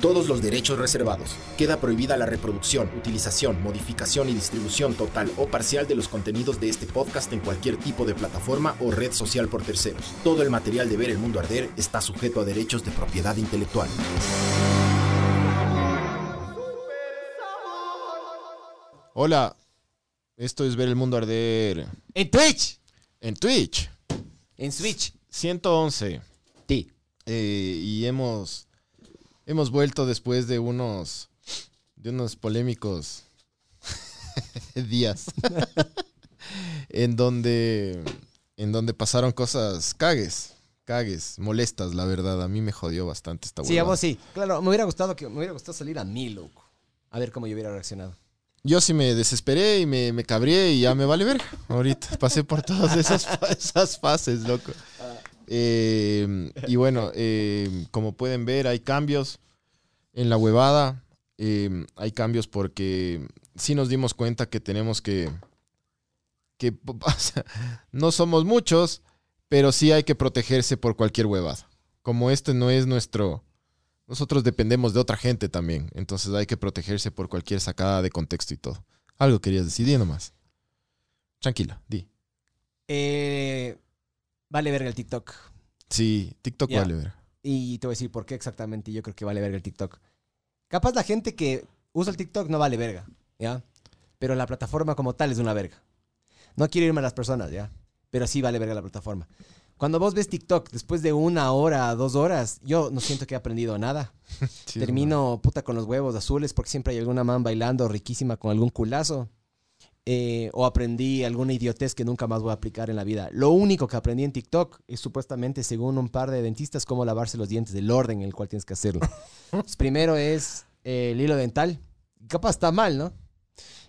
Todos los derechos reservados. Queda prohibida la reproducción, utilización, modificación y distribución total o parcial de los contenidos de este podcast en cualquier tipo de plataforma o red social por terceros. Todo el material de Ver el Mundo Arder está sujeto a derechos de propiedad intelectual. Hola, esto es Ver el Mundo Arder En Twitch. en Twitch, En Switch. 111. Sí. Eh, y hemos, hemos vuelto después de unos, de unos polémicos días en donde, en donde pasaron cosas cagues, cagues, molestas, la verdad. A mí me jodió bastante esta Sí, a vos sí. Claro, me hubiera gustado que me hubiera gustado salir a mí, loco. A ver cómo yo hubiera reaccionado. Yo sí me desesperé y me, me cabrié y ya me vale ver. Ahorita pasé por todas esas, esas fases, loco. Eh, y bueno, eh, como pueden ver, hay cambios en la huevada. Eh, hay cambios porque sí nos dimos cuenta que tenemos que. que no somos muchos, pero sí hay que protegerse por cualquier huevada. Como este no es nuestro. Nosotros dependemos de otra gente también. Entonces hay que protegerse por cualquier sacada de contexto y todo. Algo querías decir, di nomás. Tranquila, di. Eh, vale verga el TikTok. Sí, TikTok vale ver. Y te voy a decir por qué exactamente yo creo que vale verga el TikTok. Capaz la gente que usa el TikTok no vale verga, ¿ya? Pero la plataforma como tal es una verga. No quiero irme a las personas, ¿ya? Pero sí vale verga la plataforma. Cuando vos ves TikTok después de una hora, dos horas, yo no siento que he aprendido nada. Sí, Termino puta con los huevos azules porque siempre hay alguna man bailando riquísima con algún culazo. Eh, o aprendí alguna idiotez que nunca más voy a aplicar en la vida. Lo único que aprendí en TikTok es supuestamente, según un par de dentistas, cómo lavarse los dientes, el orden en el cual tienes que hacerlo. Entonces, primero es eh, el hilo dental. Capaz está mal, ¿no?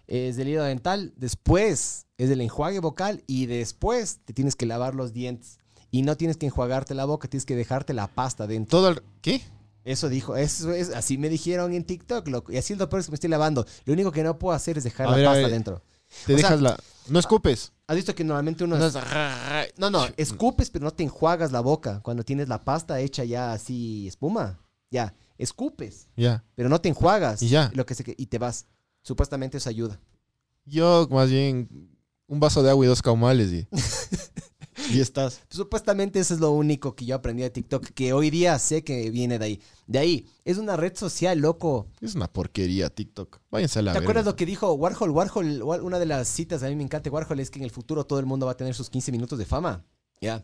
Es del hilo dental. Después es el enjuague vocal. Y después te tienes que lavar los dientes. Y no tienes que enjuagarte la boca, tienes que dejarte la pasta dentro. Todo el... ¿Qué? Eso dijo, eso es, así me dijeron en TikTok, loco. Y así es lo peor es que me estoy lavando. Lo único que no puedo hacer es dejar A la ver, pasta dentro. Te O sea- dejas la... No escupes. ¿Has visto que normalmente uno... No, es- no, no, escupes, pero no te enjuagas la boca. Cuando tienes la pasta hecha ya así, espuma. Ya, escupes, Ya. pero no te enjuagas. Y ya. Lo que se, y te vas. Supuestamente eso ayuda. Yo, más bien, un vaso de agua y dos caumales y... y estás. Supuestamente eso es lo único que yo aprendí de TikTok, que hoy día sé que viene de ahí. De ahí, es una red social, loco. Es una porquería TikTok. Váyanse a la ¿Te acuerdas lo que dijo Warhol? Warhol, War- una de las citas a mí me encanta Warhol es que en el futuro todo el mundo va a tener sus 15 minutos de fama. Ya.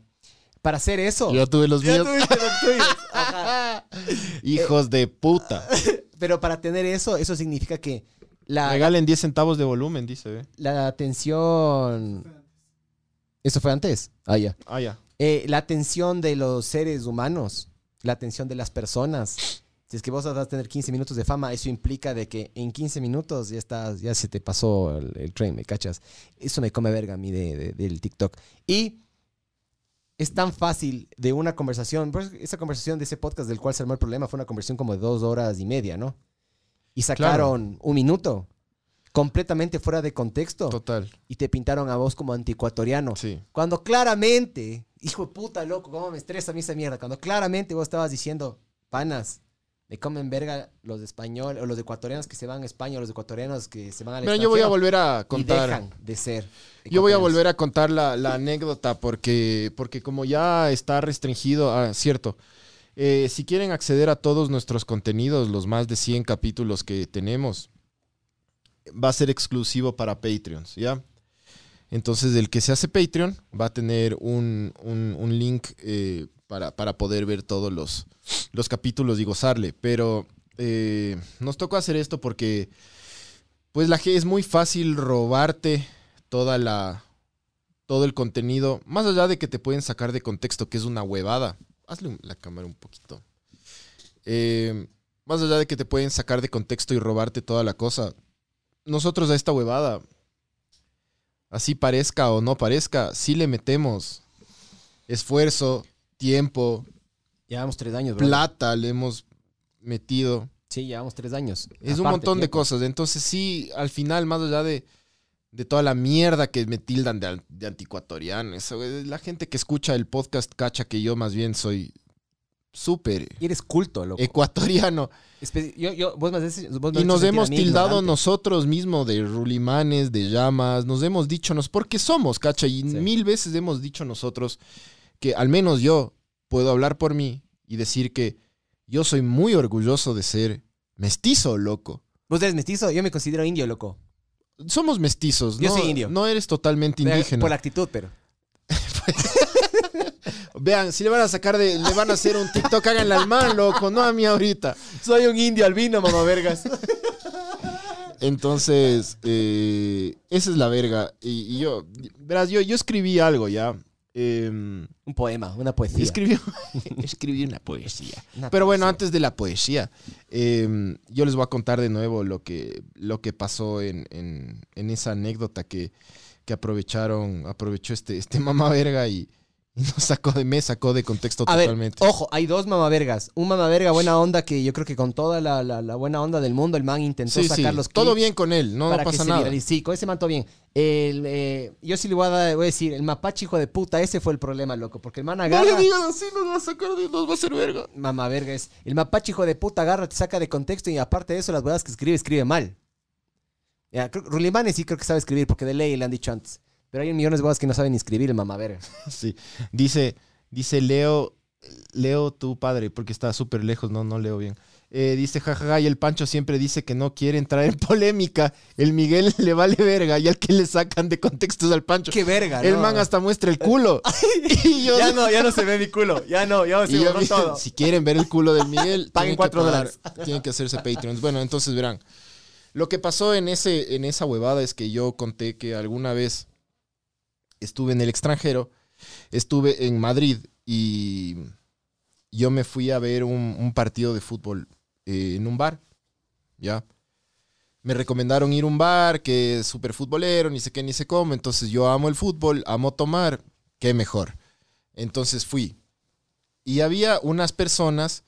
Para hacer eso. Yo tuve los míos. tuviste los tuyos. Ajá. Hijos de puta. Pero para tener eso, eso significa que la, Regalen 10 centavos de volumen, dice. ¿ve? la atención. ¿Eso fue antes? Ah, ya. Ah, ya. Eh, la atención de los seres humanos, la atención de las personas. Si es que vos vas a tener 15 minutos de fama, eso implica de que en 15 minutos ya estás, ya se te pasó el, el tren, ¿me cachas? Eso me come verga a mí de, de- del TikTok. Y es tan fácil de una conversación, pues esa conversación de ese podcast del cual se armó el problema fue una conversación como de dos horas y media, ¿no? Y sacaron un minuto completamente fuera de contexto Total. y te pintaron a vos como antiecuatoriano. Sí. Cuando claramente, hijo de puta, loco, cómo me estresa a mí esa mierda. Cuando claramente vos estabas diciendo, panas, me comen verga los de español o los ecuatorianos que se van a España o los ecuatorianos que se van al Mira, yo voy a volver a y contar. dejan de ser. Yo voy a volver a contar la, la anécdota porque, porque como ya está restringido, ah, cierto, eh, si quieren acceder a todos nuestros contenidos, los más de 100 capítulos que tenemos, va a ser exclusivo para Patreons, ¿ya? Entonces el que se hace Patreon va a tener un, un- un link eh, para, para poder ver todos los, los capítulos y gozarle, pero eh, nos tocó hacer esto porque pues la G es muy fácil robarte toda la todo el contenido, más allá de que te pueden sacar de contexto, que es una huevada. Hazle la cámara un poquito. Eh, más allá de que te pueden sacar de contexto y robarte toda la cosa, nosotros a esta huevada así parezca o no parezca, sí le metemos esfuerzo, tiempo, Llevamos tres años, bro. plata, le hemos metido. Sí, llevamos tres años. Es un montón de cosas. Entonces sí, al final, más allá de, de toda la mierda que me tildan de, de anticuatoriano, eso, la gente que escucha el podcast cacha que yo más bien soy súper Y eres culto, loco. ecuatoriano. Espe- yo, yo, vos me haces- vos me Y nos hemos tildado ignorante. nosotros mismos de rulimanes, de llamas, nos hemos dicho, nos, porque somos, cacha, y Sí. mil veces hemos dicho nosotros que al menos yo puedo hablar por mí y decir que yo soy muy orgulloso de ser mestizo, loco. Vos eres mestizo, yo me considero indio, loco. Somos mestizos, Yo ¿no? soy indio. No eres totalmente Por indígena. la actitud, pero. Vean, si le van a sacar de, le van a hacer un TikTok, háganle al man, loco, no a mí ahorita. Soy un indio albino, mamá vergas. Entonces, eh, esa es la verga. Y, y yo, verás, yo, yo escribí algo ya. Em, un poema, una poesía. escribí, escribí una poesía. Una Pero bueno, poesía. antes de la poesía, em, yo les voy a contar de nuevo lo que, lo que pasó en, en- en esa anécdota que, que aprovecharon, aprovechó este, este mamá verga y nos sacó de, me sacó de contexto A ver, totalmente. ojo, hay dos mamavergas. Un mamaverga buena onda que yo creo que con toda la, la- la buena onda del mundo, el man intentó sí, sí, sacar los todo bien con él, no, no que pasa se nada. viralice. Sí, con ese man todo bien. El, eh, yo sí le voy a, dar- voy a decir, el mapache hijo de puta, ese fue el problema, loco. Porque el man No agarra... le digan así, nos va a sacar de, nos va a hacer verga. Mamaverga es... El mapache hijo de puta agarra, te saca de contexto y aparte de eso, las huevas que escribe, escribe mal. Ya, creo, Rulimane sí creo que sabe escribir porque de ley le han dicho antes. Pero hay millones de huevas que no saben ni escribir el mamaverga. Sí. Dice, dice Leo, Leo tu padre, porque está súper lejos, no, no leo bien. Eh, dice, jajaja, y el Pancho siempre dice que no quiere entrar en polémica. El Miguel le vale verga y al que le sacan de contextos al Pancho. ¡Qué verga, el no. man hasta muestra el culo. y yo, Ya no, ya no se ve mi culo. Ya no, ya se borró todo. si quieren ver el culo del Miguel, Paguen cuatro dólares. Tienen que hacerse Patreons. Bueno, entonces verán. Lo que pasó en, ese, en esa huevada es que yo conté que alguna vez estuve en el extranjero, estuve en Madrid y yo me fui a ver un, un partido de fútbol eh, en un bar, ¿ya? Me recomendaron ir a un bar que es súper futbolero, ni sé qué, ni sé cómo. Entonces yo amo el fútbol, amo tomar, qué mejor. Entonces fui. Y había unas personas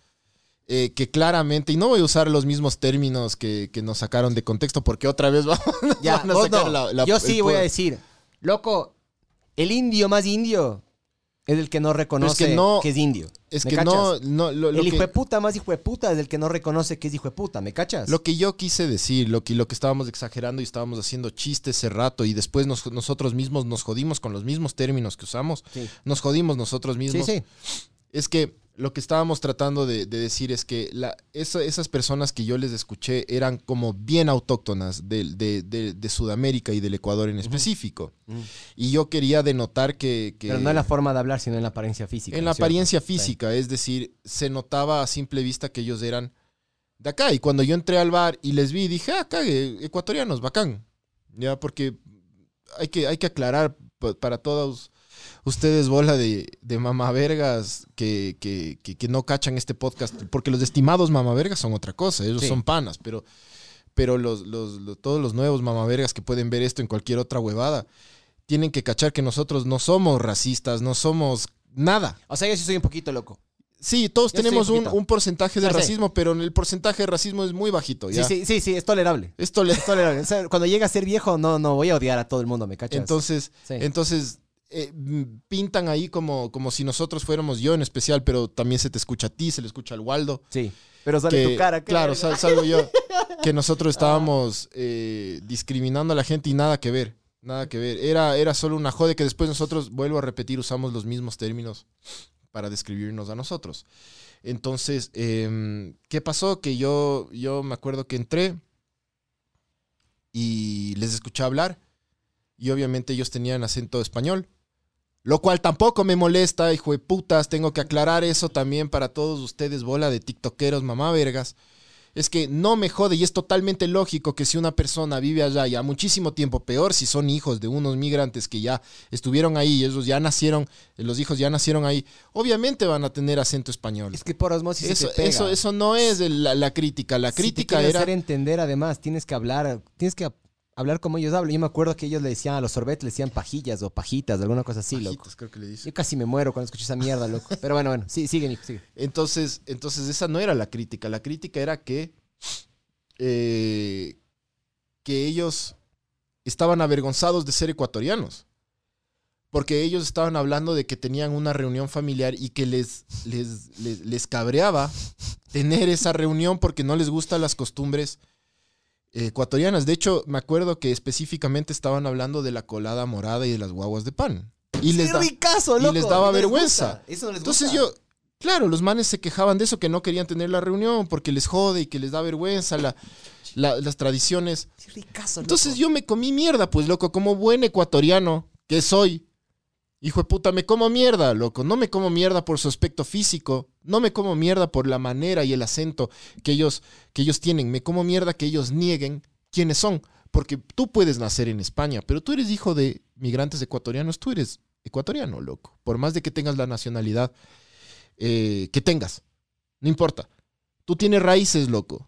eh, que claramente, y no voy a usar los mismos términos que, que nos sacaron de contexto, porque otra vez vamos Ya, van a sacar no. la- la- Yo sí voy a decir, loco, el indio más indio es el que no reconoce que, que no- es indio. Es ¿Me que cachas? no, no lo, lo el que, hijo de puta más hijo de puta es el que no reconoce que es hijo de puta, ¿me cachas? lo que yo quise decir, lo que, lo que estábamos exagerando y estábamos haciendo chistes ese rato y después nos- nosotros mismos nos jodimos con los mismos términos que usamos, Sí, nos jodimos nosotros sí, mismos. sí. Es que lo que estábamos tratando de, de decir es que la, esa- esas personas que yo les escuché eran como bien autóctonas de, de- de- de Sudamérica y del Ecuador en específico. Ujú. Y yo quería denotar que... que Pero no en la forma de hablar, sino en la apariencia física. en ¿no la cierto? apariencia Sí. física, es decir, se notaba a simple vista que ellos eran de acá. Y cuando yo entré al bar y les vi, dije, ah, acá, eh, ecuatorianos, bacán. Ya, porque hay que, hay que aclarar pa- para todos ustedes, bola de, de mamavergas que, que, que, que no cachan este podcast, porque los estimados mamavergas son otra cosa, ellos Sí. son panas, pero, pero los, los- los- todos los nuevos mamavergas que pueden ver esto en cualquier otra huevada, tienen que cachar que nosotros no somos racistas, no somos nada. O sea, yo sí soy un poquito loco. Sí, todos Yo tenemos un un, porcentaje de Sí, sí. racismo, pero el porcentaje de racismo es muy bajito. ¿ya? Sí, sí, sí, sí, es tolerable. Es tolerable. O sea, cuando llega a ser viejo, no, no voy a odiar a todo el mundo, ¿me cachas? Entonces, Sí. entonces eh, pintan ahí como, como si nosotros fuéramos yo en especial, pero también se te escucha a ti, se le escucha al Waldo. sí. Pero sale que- tu cara. claro, sal- salgo yo. Que nosotros estábamos eh, discriminando a la gente y nada que ver. Nada que ver. Era, era solo una jode que después nosotros, vuelvo a repetir, usamos los mismos términos para describirnos a nosotros. Entonces, em, ¿qué pasó? Que yo, yo me acuerdo que entré y les escuché hablar y obviamente ellos tenían acento español. Lo cual tampoco me molesta, hijo de putas. Tengo que aclarar eso también para todos ustedes, bola de tiktokeros, mamá vergas. Es que no me jode y es totalmente lógico que si una persona vive allá ya muchísimo tiempo, peor si son hijos de unos migrantes que ya estuvieron ahí y ellos ya nacieron, los hijos ya nacieron ahí, obviamente van a tener acento español. Es que por osmosis Eso, se te pega. eso, eso no es la, la crítica. La Si te crítica quieren era... hacer entender, además, tienes que hablar, tienes que hablar como ellos hablan. Yo me acuerdo que ellos le decían a los sorbetes, le decían pajillas o pajitas, alguna cosa así, loco. Pajitas, creo que le dice. Yo casi me muero cuando escucho esa mierda, loco. Pero bueno, bueno, sí, sigue, Nico, sigue. Entonces, entonces esa no era la crítica. La crítica era que, eh, que ellos estaban avergonzados de ser ecuatorianos. Porque ellos estaban hablando de que tenían una reunión familiar y que les, les, les, les cabreaba tener esa reunión porque no les gustan las costumbres ecuatorianas. De hecho, me acuerdo que específicamente estaban hablando de la colada morada y de las guaguas de pan. Y les, ¡Qué da- ricazo, y loco! les daba No vergüenza. gusta. Eso no les Entonces gusta. yo, claro, los manes se quejaban de eso, que no querían tener la reunión porque les jode y que les da vergüenza la- la- las tradiciones. ¡Qué ricazo, loco! Entonces yo me comí mierda, pues loco, como buen ecuatoriano que soy. Hijo de puta, me como mierda, loco. No me como mierda por su aspecto físico. No me como mierda por la manera y el acento que ellos, que ellos tienen. Me como mierda que ellos nieguen quiénes son. Porque tú puedes nacer en España, pero tú eres hijo de migrantes ecuatorianos. Tú eres ecuatoriano, loco. Por más de que tengas la nacionalidad eh, que tengas. No importa. Tú tienes raíces, loco.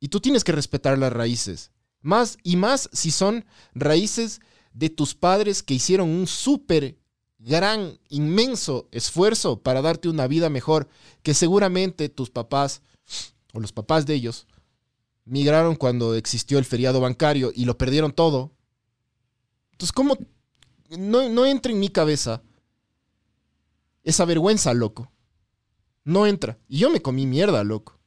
Y tú tienes que respetar las raíces. Más y más si son raíces de tus padres que hicieron un súper gran, inmenso esfuerzo para darte una vida mejor, que seguramente tus papás o los papás de ellos migraron cuando existió el feriado bancario y lo perdieron todo. Entonces, ¿cómo? No, no entra en mi cabeza esa vergüenza, loco. No entra. Y yo me comí mierda, loco.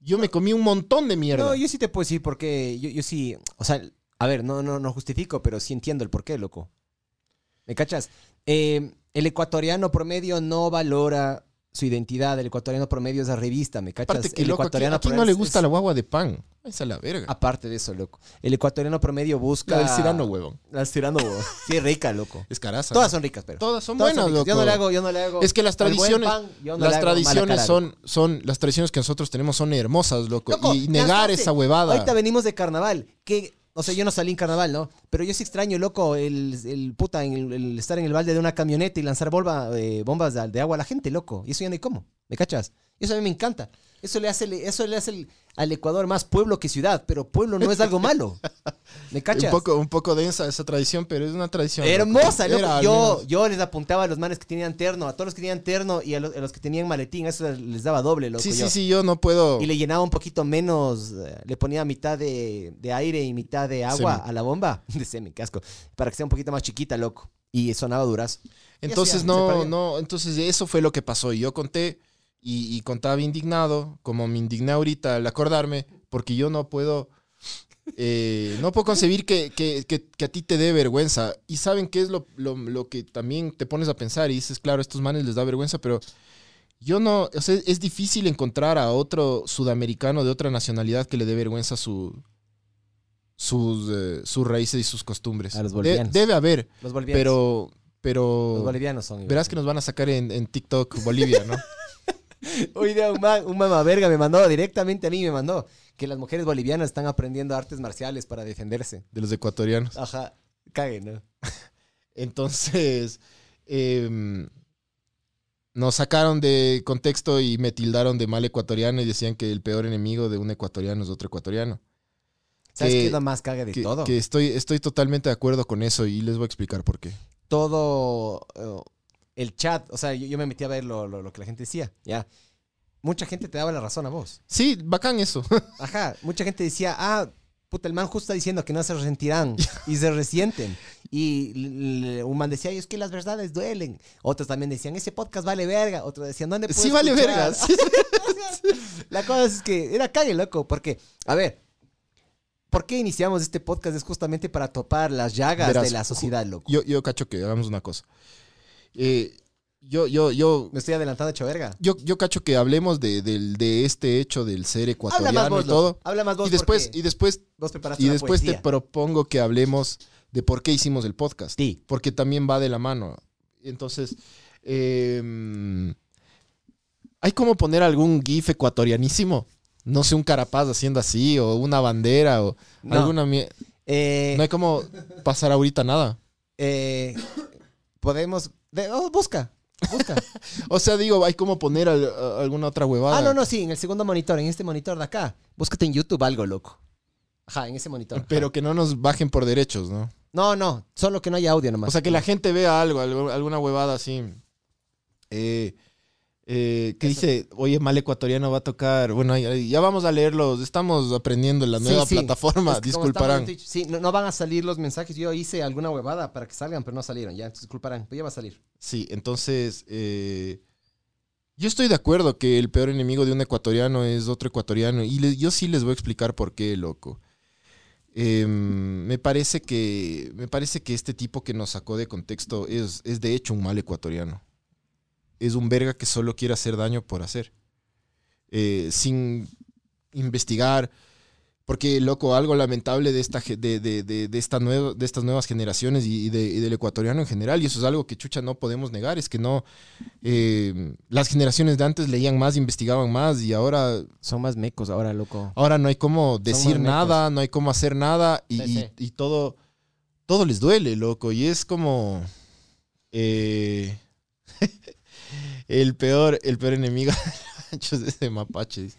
Yo me comí un montón de mierda. No, yo sí te puedo decir porque yo, yo sí, o sea, a ver, no, no, no justifico, pero sí entiendo el porqué, loco. ¿Me cachas? Eh, el ecuatoriano promedio no valora su identidad, el ecuatoriano promedio es la revista, ¿me cachas? Aparte que, el loco, ¿a quién, a quién no le gusta es- la guagua de pan? Esa es la verga. Aparte de eso, loco. El ecuatoriano promedio busca... La del Cirano, huevón. La del Cirano, huevón. Sí, rica, loco. Es caraza. Todas son ricas, pero. Todas son Todas buenas, loco. Yo no le hago, yo no le hago. Es que las tradiciones, pan, yo no las tradiciones cara, son, son, las tradiciones que nosotros tenemos son hermosas, loco. Loco, y negar esa huevada. Ahorita venimos de carnaval. Que, o sea, yo no salí en carnaval, ¿no? Pero yo sí extraño, loco, el, el puta, el, el estar en el balde de una camioneta y lanzar bomba, eh, bombas de, de agua a la gente, loco. Y eso ya no hay cómo. ¿Me cachas? Y eso a mí me encanta. Eso le hace, eso le hace el- al Ecuador más pueblo que ciudad, pero pueblo no es algo malo. ¿Me cachas? un poco, un poco densa esa tradición, pero es una tradición. Hermosa, loco. Era Yo, yo les apuntaba a los manes que tenían terno, a todos los que tenían terno y a los, a los que tenían maletín, eso les daba doble, loco. Sí, yo. sí, sí, yo no puedo. Y le llenaba un poquito menos, eh, le ponía mitad de, de aire y mitad de agua a la bomba. De semen, casco. Para que sea un poquito más chiquita, loco. Y sonaba duraz. Entonces no, no, entonces eso fue lo que pasó. Y yo conté y, y contaba indignado, como me indigné ahorita al acordarme, porque yo no puedo, eh, no puedo concebir que, que- que- que a ti te dé vergüenza. Y saben qué es lo, lo- lo que también te pones a pensar y dices, claro, a estos manes les da vergüenza, pero yo no, o sea, es difícil encontrar a otro sudamericano de otra nacionalidad que le dé vergüenza su, sus, eh, sus raíces y sus costumbres. A los De- bolivianos. debe haber, Los bolivianos. pero... Pero los bolivianos son. Verás que nos van a sacar en, en TikTok Bolivia, ¿no? Hoy día un, ma- un mamá verga me mandó directamente a mí, me mandó que las mujeres bolivianas están aprendiendo artes marciales para defenderse. De los ecuatorianos. Ajá. Cague, ¿no? Entonces, em, nos sacaron de contexto y me tildaron de mal ecuatoriano y decían que el peor enemigo de un ecuatoriano es otro ecuatoriano. ¿Sabes Que- qué es lo más cague de Que, todo? que estoy, estoy totalmente de acuerdo con eso y les voy a explicar por qué. todo el chat, o sea, yo, yo me metí a ver lo, lo- lo que la gente decía, ya. Mucha gente te daba la razón a vos. Sí, bacán eso. Ajá, mucha gente decía, ah, puta, el man justo está diciendo que no se resentirán y se resienten. Y un man decía, "Ay, es que las verdades duelen. Otros también decían, ese podcast vale verga. Otros decían, ¿dónde puedo sí vale escuchar?" verga. sí. La cosa es que era cague, loco, porque, a ver, ¿por qué iniciamos este podcast? Es justamente para topar las llagas Verás, de la sociedad, loco. Yo, yo cacho que hagamos una cosa. Eh, yo, yo, yo, Me estoy adelantando hecho verga. yo, yo cacho que hablemos de, del- de este hecho del ser Habla ecuatoriano más vos, y todo. Habla más vos Y después, y después, vos y después te propongo que hablemos de por qué hicimos el podcast. Sí. Porque también va de la mano. Entonces, eh, ¿hay como poner algún GIF ecuatorianísimo? No sé, un carapaz haciendo así, o una bandera, o No. alguna. Eh, No hay como pasar ahorita nada. eh, podemos... de- oh, busca, busca. O sea, digo, hay como poner al- a- alguna otra huevada. ah, no, no, sí, en el segundo monitor, en este monitor de acá. Búscate en YouTube algo, loco. Ajá, en ese monitor. ajá. Pero que no nos bajen por derechos, ¿no? No, no, solo que no haya audio nomás. O sea, que la gente vea algo, algo- alguna huevada así. Eh, eh, que dice, oye, mal ecuatoriano va a tocar. Bueno, ya, ya vamos a leerlos. Estamos aprendiendo en la nueva sí. plataforma. Es que como Disculparán. Twitch, Sí, no, no van a salir los mensajes. Yo hice alguna huevada para que salgan, pero no salieron. Ya, disculparán. Pues ya va a salir. Sí, entonces. eh, yo estoy de acuerdo que el peor enemigo de un ecuatoriano es otro ecuatoriano. Y le- yo sí les voy a explicar por qué, loco. Em, me parece que. Me parece que este tipo que nos sacó de contexto es, es de hecho un mal ecuatoriano. Es un verga que solo quiere hacer daño por hacer. Eh, sin investigar. Porque, loco, algo lamentable de, esta, de, de, de, de esta nuevo- de estas nuevas generaciones y, y de- y del ecuatoriano en general, y eso es algo que chucha no podemos negar, es que no. eh, las generaciones de antes leían más, investigaban más, y ahora, Son más mecos ahora, loco. ahora no hay cómo decir nada, no hay cómo hacer nada, y- y todo, todo les duele, loco, y es como. eh, el peor, el peor enemigo de ese mapache.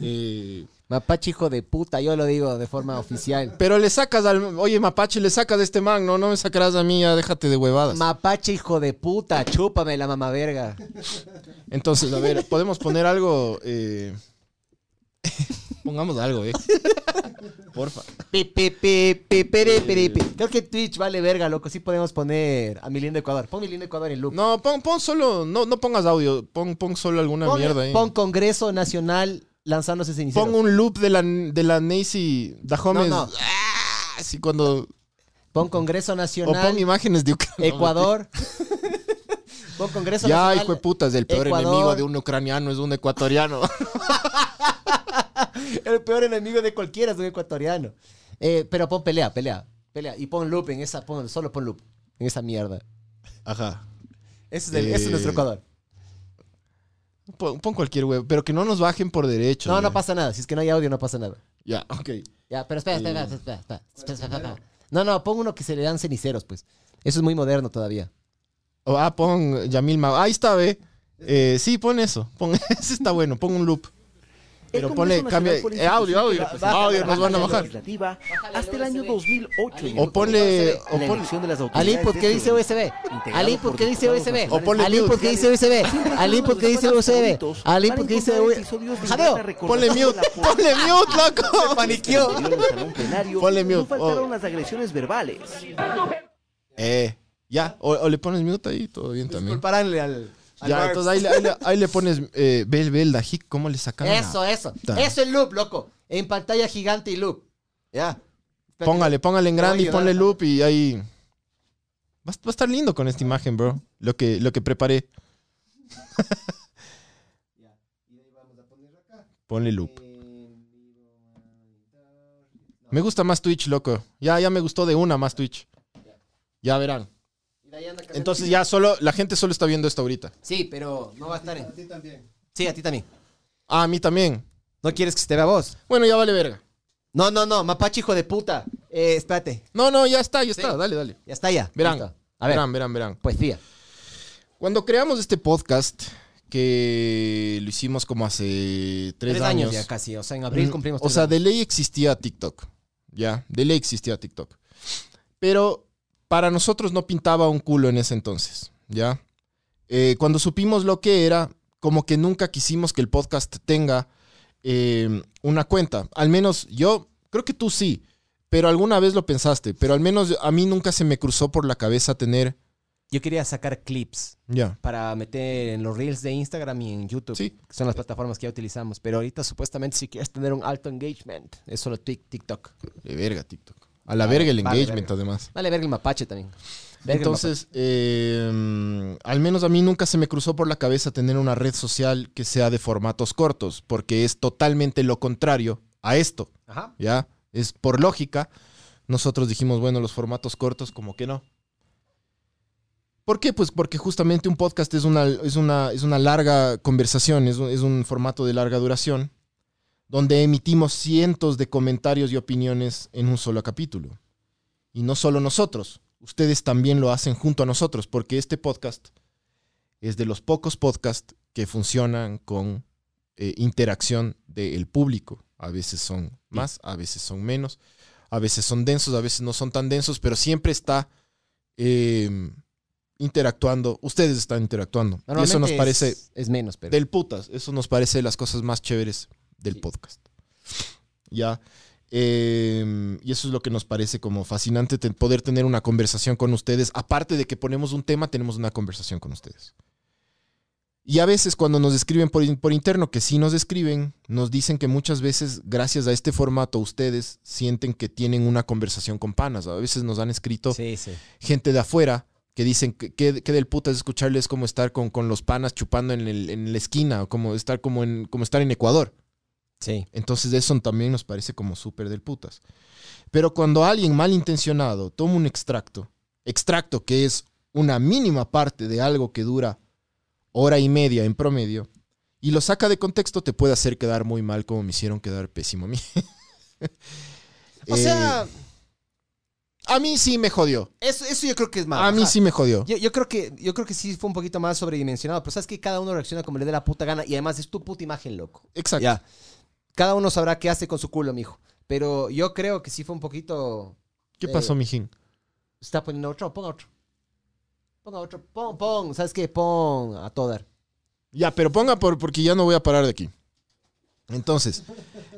Eh, Mapache, hijo de puta, yo lo digo de forma oficial. Pero le sacas al. Oye, Mapache, le sacas de este man, no, no me sacarás a mí, ya déjate de huevadas. Mapache, hijo de puta, chúpame la mamá verga. Entonces, a ver, podemos poner algo. eh, Pongamos algo, eh. Porfa. Creo que Twitch vale verga, loco. Sí podemos poner a mi lindo Ecuador. Pon mi lindo Ecuador en loop. No, pon, pon solo. No, no pongas audio. Pon, pon solo alguna pon, mierda ahí. pon Congreso Nacional lanzándose ceniceros. Pon un loop de la, de la Nancy Dahomes. No, no. Ah, Así cuando. Pon Congreso O Nacional. pon imágenes de Ucrania. Ecuador. pon Congreso Ya, Nacional. hijo de putas, el peor Ecuador. enemigo de un ucraniano es un ecuatoriano. El peor enemigo de cualquiera es un ecuatoriano. Eh, pero pon pelea, pelea, pelea. Y pon loop en esa, pon, solo pon loop en esa mierda. Ajá. Ese es, el- ese es nuestro Eh, Ecuador. Pon, pon cualquier web, pero que no nos bajen por derechos. No, no pasa nada. Si es que no hay audio, no pasa nada. Ya, ok. Ya, pero espera, espera, Eh. espera, espera, espera, espera, espera, espera. No, no, pon uno que se le dan ceniceros, pues. Eso es muy moderno todavía. O, ah, pon Yamil Ma. Ahí está, ve. Eh, sí, pon eso. Pon, ese está bueno. Pon un loop. Pero ponle, cambia. eh, audio, audio. audio, nos van a bajar. Legislativa hasta el año 2008. O ponle. O La pon, elección de las Al autoridades input que dice USB. integrado Al input por que dice USB. O ponle Al input que dice USB. Al input que dice USB. Al input que dice USB. Jadeo. ponle mute. Ponle mute, loco. paniqueó. Ponle mute. no faltaron Oh. las agresiones verbales. Eh, ya. O, o le pones mute ahí, todo bien también. Disculparánle al. Ya, entonces ahí, le- ahí, le- ahí le pones. Eh, ve, ve el Dajik, cómo le sacan. la- Eso, eso. Ta. Eso es loop, loco. En pantalla gigante y loop. Ya. Póngale, póngale en grande y ponle loop y ahí. Va, a- va a estar lindo con esta imagen, bro. Lo que, lo que preparé. Ponle loop. Me gusta más Twitch, loco. Ya, ya me gustó de una más Twitch. Ya verán. Entonces ya solo, la gente solo está viendo esto ahorita. Sí, pero no va a estar en. A ti también. Sí, a ti también. Ah, a mí también. ¿No quieres que se te vea vos? Bueno, ya vale verga. No, no, no. Mapache, hijo de puta. Eh, espérate. No, no, ya está, ya está. Sí. Dale, dale. Ya está ya. Verán. Listo. A ver. Verán, verán, verán. Pues fía. Cuando creamos este podcast, que lo hicimos como hace tres, Tres años ya casi. O sea, en abril Mm, cumplimos O tres sea, años. de ley existía TikTok. Ya, de ley existía TikTok. Pero para nosotros no pintaba un culo en ese entonces. Ya. Eh, cuando supimos lo que era, como que nunca quisimos que el podcast tenga eh, una cuenta. Al menos yo, creo que tú sí. Pero alguna vez lo pensaste. Pero al menos a mí nunca se me cruzó por la cabeza tener. Yo quería sacar clips Ya. para meter en los reels de Instagram y en YouTube. Sí. Que son las plataformas que ya utilizamos. Pero ahorita, supuestamente, si quieres tener un alto engagement, es solo TikTok. De verga, TikTok. A la verga el vale, engagement, verga. además. Vale, verga el mapache también. Verga Entonces, eh, al menos a mí nunca se me cruzó por la cabeza tener una red social que sea de formatos cortos, porque es totalmente lo contrario a esto. Ajá. ¿ya? Es por lógica. Nosotros dijimos, bueno, los formatos cortos, como que no. ¿Por qué? Pues porque justamente un podcast es una, es una, es una larga conversación, es un, es un formato de larga duración, donde emitimos cientos de comentarios y opiniones en un solo capítulo. Y no solo nosotros, ustedes también lo hacen junto a nosotros, porque este podcast es de los pocos podcasts que funcionan con eh, interacción del público. A veces son más, a veces son menos, a veces son densos, a veces no son tan densos, pero siempre está eh, interactuando. Ustedes están interactuando. Y eso nos parece Es, es menos, pero. del putas. Eso nos parece de las cosas más chéveres del Sí. podcast. Ya. Eh, y eso es lo que nos parece como fascinante, poder tener una conversación con ustedes. Aparte de que ponemos un tema, tenemos una conversación con ustedes. Y a veces cuando nos escriben por, por interno, que sí nos escriben, nos dicen que muchas veces, gracias a este formato, ustedes sienten que tienen una conversación con panas. A veces nos han escrito Sí, sí. gente de afuera que dicen que, que, que del puta es escucharles como estar con, con los panas chupando en, el- en la esquina o como estar como en, como estar en Ecuador. Sí. Entonces eso también nos parece como súper del putas. Pero cuando alguien malintencionado toma un extracto, extracto que es una mínima parte de algo que dura hora y media en promedio, y lo saca de contexto, te puede hacer quedar muy mal como me hicieron quedar pésimo a mí. O Eh, sea, a mí sí me jodió. eso, eso yo creo que es malo. A mí sí me jodió. Yo, yo creo que, yo creo que sí fue un poquito más sobredimensionado, pero sabes que cada uno reacciona como le dé la puta gana y además es tu puta imagen, loco. Exacto. Ya. Cada uno sabrá qué hace con su culo, mijo. Pero yo creo que sí fue un poquito. ¿Qué Eh, pasó, mijín? Está poniendo otro, pon otro. Ponga otro, pon, pon. ¿Sabes qué? Pon a todo dar. Ya, pero ponga por, porque ya no voy a parar de aquí. Entonces,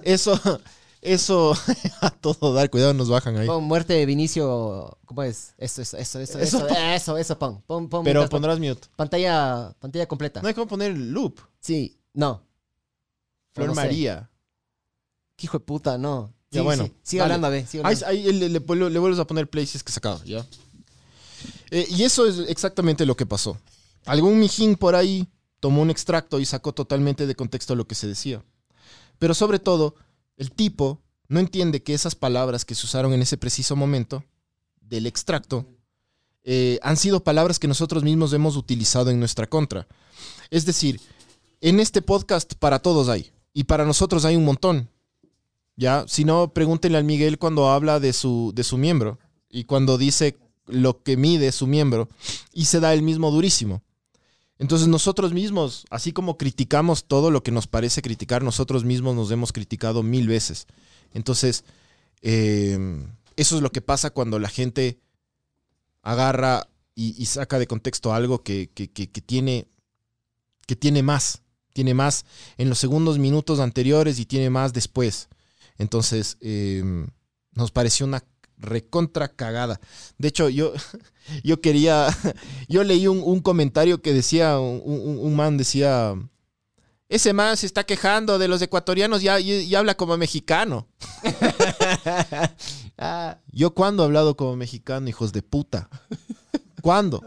eso, eso, a todo dar, cuidado, nos bajan ahí. Pon muerte de Vinicio. ¿Cómo es? Eso, eso, eso, eso, Eso, eso, eso, eso, pon. Pon, pon. Pero mientras- pondrás mute. Pantalla, pantalla completa. No hay como poner el loop. Sí, no. Flor No sé. ¿Qué hijo de puta? No. Ya, bueno, sí. Sigue hablando, a ver. Sigue Ahí, hablando. ahí le, le- le- le vuelves a poner play si es que se acaba, ¿ya? Eh, y eso es exactamente lo que pasó. Algún mijín por ahí tomó un extracto y sacó totalmente de contexto lo que se decía. Pero sobre todo, el tipo no entiende que esas palabras que se usaron en ese preciso momento del extracto eh, han sido palabras que nosotros mismos hemos utilizado en nuestra contra. Es decir, en este podcast para todos hay. Y para nosotros hay un montón. Ya, si no, pregúntenle al Miguel cuando habla de su, de su miembro y cuando dice lo que mide su miembro y se da el mismo durísimo. Entonces nosotros mismos, así como criticamos todo lo que nos parece criticar, nosotros mismos nos hemos criticado mil veces. Entonces, eh, eso es lo que pasa cuando la gente agarra y, saca de contexto algo que- que tiene, que tiene más, tiene más en los segundos minutos anteriores y tiene más después. Entonces, eh, nos pareció una recontra cagada. De hecho, yo, yo quería, yo leí un, un comentario que decía, un, un- un man decía, ese man se está quejando de los ecuatorianos y, y- y habla como mexicano. Ah, Yo cuándo he hablado como mexicano, hijos de puta. ¿Cuándo?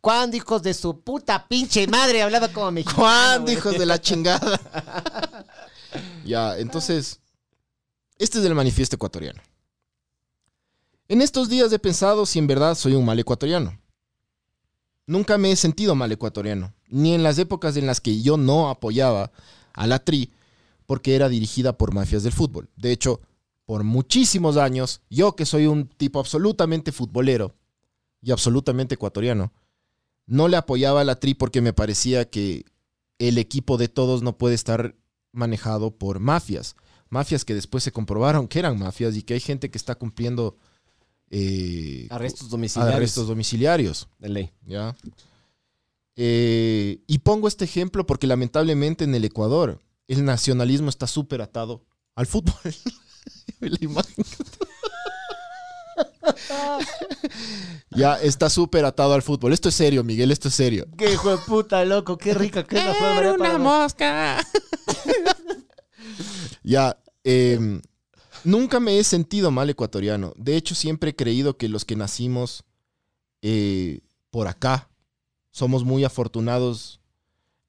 ¿Cuándo, hijos de su puta pinche madre, hablaba como mexicano? ¿Cuándo, hijos de la chingada? ya, entonces, este es el manifiesto ecuatoriano. En estos días he pensado si en verdad soy un mal ecuatoriano. Nunca me he sentido mal ecuatoriano, ni en las épocas en las que yo no apoyaba a la TRI porque era dirigida por mafias del fútbol. De hecho, por muchísimos años, yo que soy un tipo absolutamente futbolero y absolutamente ecuatoriano, no le apoyaba a la TRI porque me parecía que el equipo de todos no puede estar manejado por mafias. Mafias que después se comprobaron que eran mafias y que hay gente que está cumpliendo eh, Arrestos domiciliarios. arrestos domiciliarios. De ley. ¿ya? Eh, y pongo este ejemplo porque lamentablemente en el Ecuador el nacionalismo está súper atado al fútbol. La imagen. ya está súper atado al fútbol. Esto es serio, Miguel, esto es serio. Qué hijo de puta, loco. Qué rica que es la Flor María para- mosca. Ya, eh, nunca me he sentido mal ecuatoriano. De hecho, siempre he creído que los que nacimos eh, por acá somos muy afortunados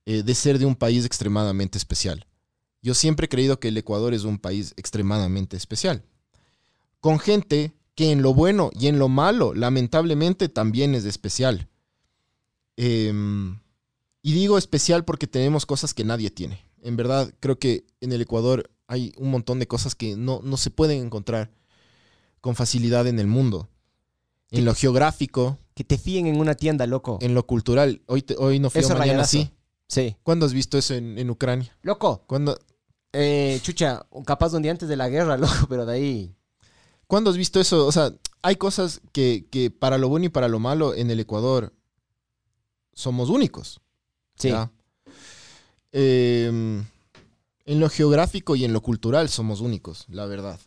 eh, de ser de un país extremadamente especial. Yo siempre he creído que el Ecuador es un país extremadamente especial. Con gente que en lo bueno y en lo malo, lamentablemente, también es especial. Em, y digo especial porque tenemos cosas que nadie tiene. En verdad, creo que en el Ecuador hay un montón de cosas que no, no se pueden encontrar con facilidad en el mundo. En lo geográfico, Que te fíen en una tienda, loco. en lo cultural. Hoy, te- hoy no Eso mañana sí. Sí. ¿Cuándo has visto eso en, en Ucrania? Loco, ¿Cuándo, eh, chucha, capaz un día antes de la guerra, loco, pero de ahí. ¿Cuándo has visto eso? O sea, hay cosas que, que para lo bueno y para lo malo en el Ecuador somos únicos. Sí. ¿ya? Eh, en lo geográfico y en lo cultural somos únicos, la verdad.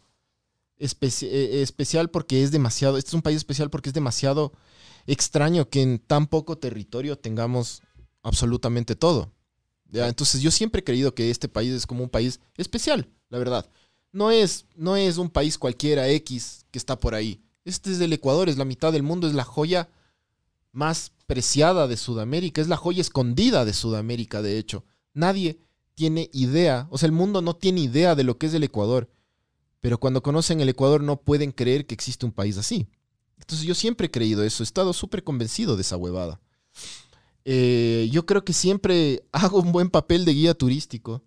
Eh, especial porque es demasiado, este es un país especial porque es demasiado extraño que en tan poco territorio tengamos absolutamente todo. Entonces yo siempre he creído que este país es como un país especial, la verdad. No es, no es un país cualquiera X que está por ahí. Este es el Ecuador, es la mitad del mundo, es la joya más preciada de Sudamérica, es la joya escondida de Sudamérica, de hecho. Nadie tiene idea, o sea, el mundo no tiene idea de lo que es el Ecuador, pero cuando conocen el Ecuador no pueden creer que existe un país así. Entonces yo siempre he creído eso, he estado súper convencido de esa huevada. Eh, yo creo que siempre hago un buen papel de guía turístico,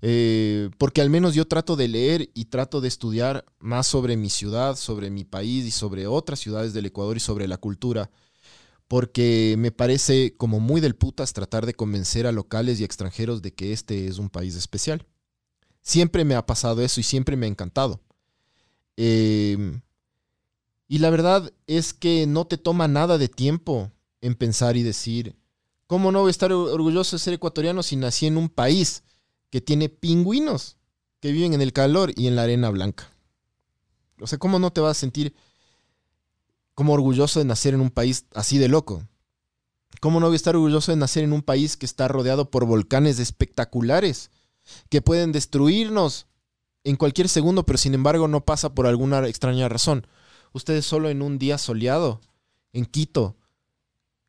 eh, porque al menos yo trato de leer y trato de estudiar más sobre mi ciudad, sobre mi país y sobre otras ciudades del Ecuador y sobre la cultura porque me parece como muy del putas tratar de convencer a locales y extranjeros de que este es un país especial. Siempre me ha pasado eso y siempre me ha encantado. Eh, y la verdad es que no te toma nada de tiempo en pensar y decir, ¿cómo no voy a estar or- orgulloso de ser ecuatoriano si nací en un país que tiene pingüinos que viven en el calor y en la arena blanca? O sea, ¿cómo no te vas a sentir como orgulloso de nacer en un país así de loco. ¿Cómo no voy a estar orgulloso de nacer en un país que está rodeado por volcanes espectaculares que pueden destruirnos en cualquier segundo, pero sin embargo no pasa por alguna extraña razón? Ustedes solo en un día soleado, en Quito,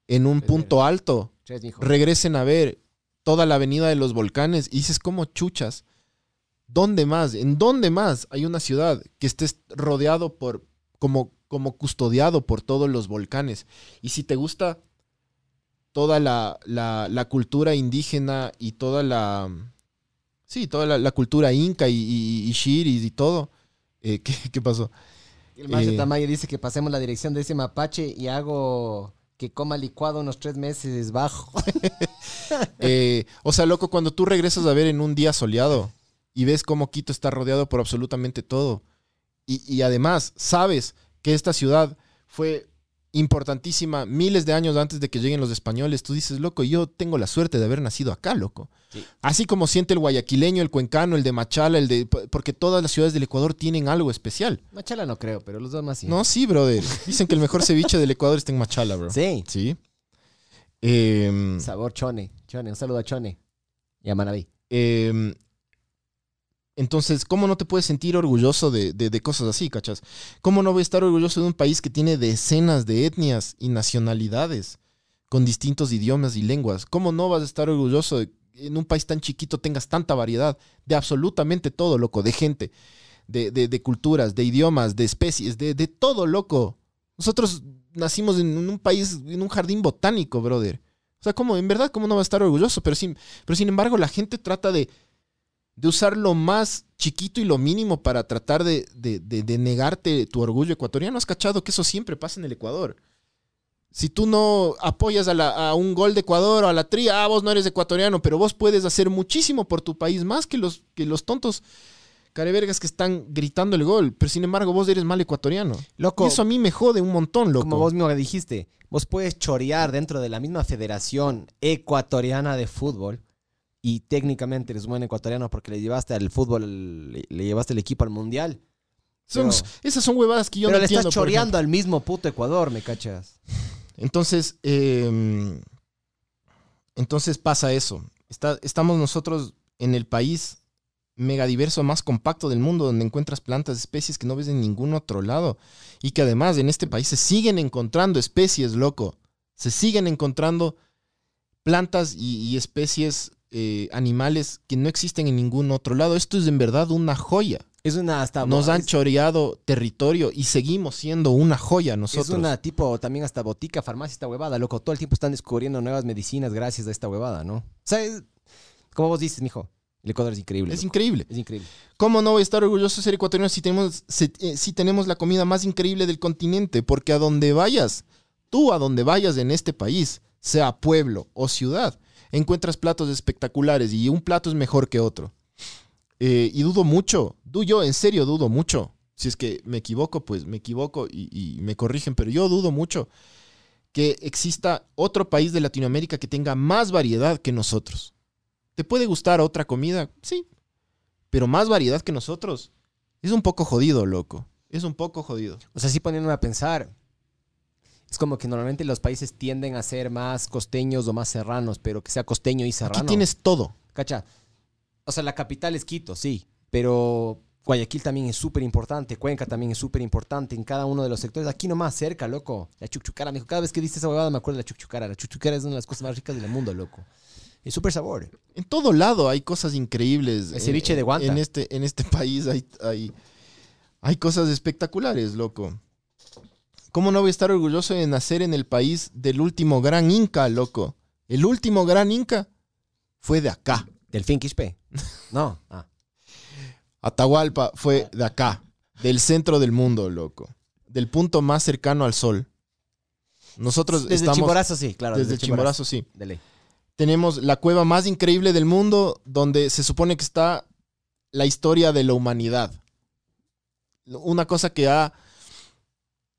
en un punto alto, regresen a ver toda la avenida de los volcanes y dices, ¿cómo chuchas? ¿Dónde más? ¿En dónde más hay una ciudad que esté rodeado por, como, como custodiado por todos los volcanes? Y si te gusta toda la, la- la cultura indígena y toda la, sí, toda la, la cultura inca y, y, y shiris y todo, eh, ¿qué, qué pasó? El Marcio Eh. Tamayo dice que pasemos la dirección de ese mapache y hago que coma licuado unos tres meses bajo. Eh, o sea, loco, cuando tú regresas a ver en un día soleado y ves cómo Quito está rodeado por absolutamente todo, y, y además sabes que esta ciudad fue importantísima miles de años antes de que lleguen los españoles, tú dices, loco, yo tengo la suerte de haber nacido acá, loco. Sí. Así como siente el guayaquileño, el cuencano, el de Machala, el de... Porque todas las ciudades del Ecuador tienen algo especial. Machala no creo, pero los dos más sí. No, sí, brother. Dicen que el mejor ceviche del Ecuador está en Machala, bro. Sí. Sí. Em, Sabor Chone. Chone, un saludo a Chone. Y a Manaví. Eh, entonces, ¿cómo no te puedes sentir orgulloso de, de- cosas así, cachas? ¿Cómo no voy a estar orgulloso de un país que tiene decenas de etnias y nacionalidades con distintos idiomas y lenguas? ¿Cómo no vas a estar orgulloso de en un país tan chiquito tengas tanta variedad de absolutamente todo, loco? De gente, de, de- de culturas, de idiomas, de especies, de, de todo, loco. Nosotros nacimos en un país, en un jardín botánico, brother. O sea, ¿cómo? En verdad, ¿cómo no va a estar orgulloso? Pero sin, pero sin embargo, la gente trata de, de usar lo más chiquito y lo mínimo para tratar de, de- de- de negarte tu orgullo ecuatoriano. Has cachado que eso siempre pasa en el Ecuador. Si tú no apoyas a, la- a un gol de Ecuador o a la tría, ah, vos no eres ecuatoriano, pero vos puedes hacer muchísimo por tu país, más que los, que los tontos carevergas que están gritando el gol. Pero sin embargo, vos eres mal ecuatoriano. Loco, Y eso a mí me jode un montón, loco. como vos mismo dijiste, vos puedes chorear dentro de la misma federación ecuatoriana de fútbol y técnicamente eres buen ecuatoriano porque le llevaste al fútbol, le, le llevaste el equipo al mundial. Son- pero- esas son huevadas que yo pero no le entiendo. estás por ejemplo. choreando al mismo puto Ecuador, ¿me cachas? Entonces, eh, entonces pasa eso. Está- estamos nosotros en el país megadiverso más compacto del mundo, donde encuentras plantas, especies que no ves en ningún otro lado. Y que además en este país se siguen encontrando especies, loco. Se siguen encontrando plantas y, y especies eh, animales que no existen en ningún otro lado. Esto es en verdad una joya. Es una hasta Nos han choreado territorio y seguimos siendo una joya nosotros. Es una tipo también hasta botica, farmacia, esta huevada, loco. Todo el tiempo están descubriendo nuevas medicinas gracias a esta huevada, ¿no? O sea, es- como vos dices, mijo, el Ecuador es increíble. Es loco. increíble. Es increíble. ¿Cómo no voy a estar orgulloso de ser ecuatoriano si tenemos, si, eh, si tenemos la comida más increíble del continente? Porque a donde vayas, tú a donde vayas en este país, sea pueblo o ciudad, encuentras platos espectaculares y un plato es mejor que otro. Eh, y dudo mucho, yo en serio dudo mucho. Si es que me equivoco, pues me equivoco y, y me corrigen, pero yo dudo mucho que exista otro país de Latinoamérica que tenga más variedad que nosotros. ¿Te puede gustar otra comida? Sí, pero más variedad que nosotros. Es un poco jodido, loco. Es un poco jodido. O sea, sí poniéndome a pensar. Es como que normalmente los países tienden a ser más costeños o más serranos, pero que sea costeño y serrano. Aquí tienes todo. Cacha. O sea, la capital es Quito, sí, pero Guayaquil también es súper importante, Cuenca también es súper importante en cada uno de los sectores. Aquí nomás cerca, loco. La chuchucara, mijo. Cada vez que dices esa huevada me acuerdo de la chuchucara. La chuchucara es una de las cosas más ricas del mundo, loco. Es súper sabor. En todo lado hay cosas increíbles. El ceviche En- de guanta. En este, en este país hay, hay, hay cosas espectaculares, loco. ¿Cómo no voy a estar orgulloso de nacer en el país del último gran Inca, loco? El último gran Inca fue de acá. ¿Delfín Quispe? No. Ah. Atahualpa fue de acá, del centro del mundo, loco. Del punto más cercano al sol. Nosotros Desde estamos Chimborazo, sí, claro. desde Chimborazo, sí. De ley. tenemos la cueva más increíble del mundo, donde se supone que está la historia de la humanidad. Una cosa que ha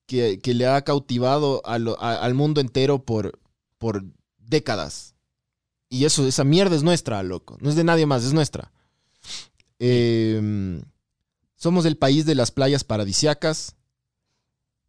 que, que le ha cautivado a lo- a- al mundo entero por, por décadas. Y eso, esa mierda es nuestra, loco. No es de nadie más, es nuestra. Eh, somos el país de las playas paradisiacas,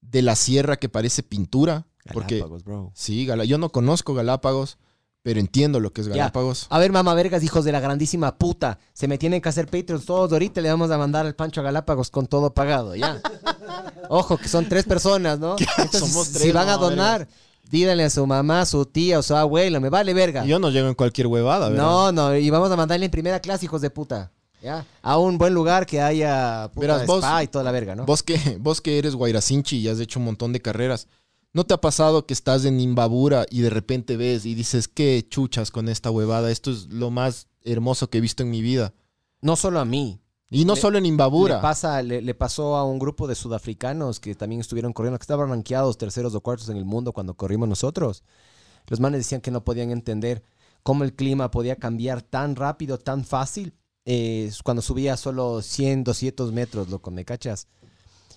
de la sierra que parece pintura. Porque Galápagos, bro. Sí, yo no conozco Galápagos, pero entiendo lo que es Ya. Galápagos. A ver, mamá vergas, hijos de la grandísima puta. Se me tienen que hacer Patreons todos ahorita. Le vamos a mandar al Pancho a Galápagos con todo pagado, ya. Ojo, que son tres personas, ¿no? Entonces, Somos si tres, van a donar, díganle a su mamá, su tía o su abuelo. Me vale verga. Yo no llego en cualquier huevada, ¿verdad? No, no, y vamos a mandarle en primera clase, hijos de puta. ¿Ya? A un buen lugar que haya puta Verás, vos- spa y toda la verga, ¿no? Vos que, vos que eres guairacinchi y has hecho un montón de carreras, ¿no te ha pasado que estás en Imbabura y de repente ves y dices, qué chuchas con esta huevada? Esto es lo más hermoso que he visto en mi vida. No solo a mí. Y no Le- solo en Le, Imbabura. pasa, le, le pasó a un grupo de sudafricanos que también estuvieron corriendo, que estaban rankeados terceros o cuartos en el mundo cuando corrimos nosotros. Los manes decían que no podían entender cómo el clima podía cambiar tan rápido, tan fácil, eh, cuando subía solo 100, 200 metros, loco, ¿me cachas?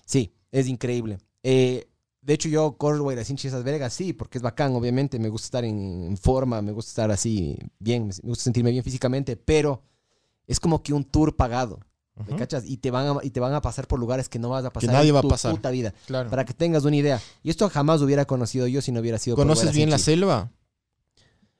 Sí, es increíble. Eh, de hecho, yo corro Guairacinchi esas vergas, sí, porque es bacán, obviamente. Me gusta estar en, en forma, me gusta estar así bien, me gusta sentirme bien físicamente, pero es como que un tour pagado. ¿Me cachas? Y te, van a, y te van a pasar por lugares que no vas a pasar nadie en va a tu pasar. puta vida. Claro. Para que tengas una idea. Y esto jamás hubiera conocido yo si no hubiera sido por ¿Conoces bien la selva?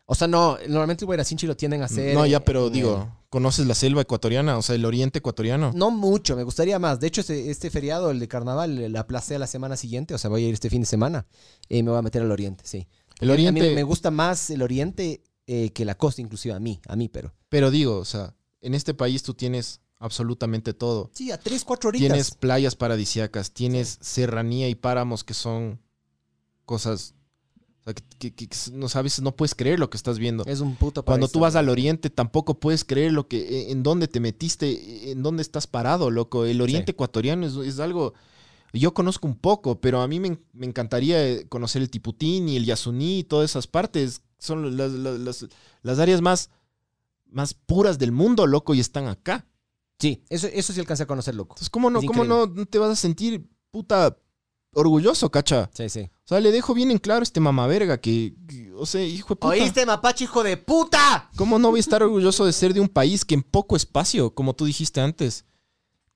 O sea, no, normalmente el Guairacinchi lo tienden a hacer. No, ya, pero en digo, ¿conoces la selva ecuatoriana? O sea, el oriente ecuatoriano. no mucho, me gustaría más. De hecho, este, este feriado, el de carnaval, la aplacé a la semana siguiente. O sea, voy a ir este fin de semana. Y me voy a meter al oriente, sí. El A mí oriente, me gusta más el oriente eh, que la costa, inclusive a mí, a mí, pero. pero digo, o sea, en este país tú tienes absolutamente todo. Sí, a tres, cuatro horitas. Tienes playas paradisiacas, tienes serranía y páramos que son cosas o sea, que, que- que- que no sabes, no puedes creer lo que estás viendo. Es un puto Cuando tú vas al oriente tampoco puedes creer lo que eh, en dónde te metiste, en dónde estás parado, loco. El oriente Sí. ecuatoriano es, es algo yo conozco un poco, pero a mí me, me encantaría eh, conocer el Tiputín y el Yasuní y todas esas partes. Son las, las- las- las áreas más, más puras del mundo, loco, y están acá. Sí, eso, eso sí alcancé a conocer, loco. Entonces, ¿cómo no, cómo no te vas a sentir puta orgulloso, cacha? Sí, sí. O sea, le dejo bien en claro a este mamaverga que, que, o sea, hijo de puta. ¿Oíste, mapache, hijo de puta? ¿Cómo no voy a estar orgulloso de ser de un país que en poco espacio, como tú dijiste antes,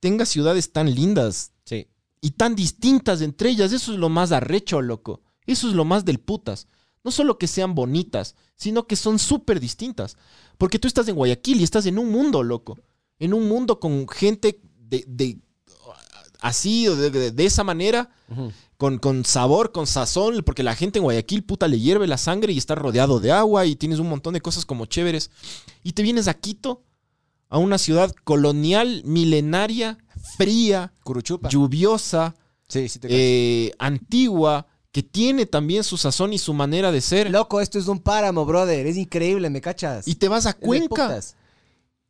tenga ciudades tan lindas Sí. y tan distintas entre ellas? Eso es lo más arrecho, loco. Eso es lo más del putas. No solo que sean bonitas, sino que son súper distintas. Porque tú estás en Guayaquil y estás en un mundo, loco. En un mundo con gente de, de- así, o de, de- de esa manera, con, con sabor, con sazón, porque la gente en Guayaquil, puta, le hierve la sangre y está rodeado de agua y tienes un montón de cosas como chéveres. Y te vienes a Quito, a una ciudad colonial, milenaria, fría, Curuchupa. lluviosa, Sí, sí te eh, antigua, que tiene también su sazón y su manera de ser. Loco, esto es un páramo, brother. Es increíble, ¿me cachas? Y te vas a Cuenca.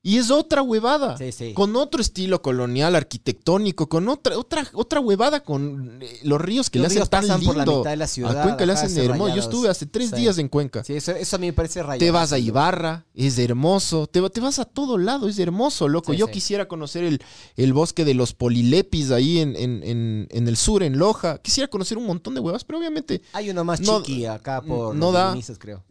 Y es otra huevada. Sí, sí. Con otro estilo colonial, arquitectónico, con otra, otra, otra huevada con eh, los ríos que Los le hacen tan pasan lindo. por la mitad de la ciudad, a Cuenca le hacen hermoso. Yo estuve hace tres Sí. días en Cuenca. Sí, eso, eso a mí me parece rayado. Te vas a Ibarra, es hermoso. Te, te vas a todo lado, es hermoso, loco. Yo quisiera conocer el, el bosque de los polilepis ahí en, en, en, en el sur, en Loja. Quisiera conocer un montón de huevas, pero obviamente Hay uno más No- chiqui acá por no los da. Dionisas, creo.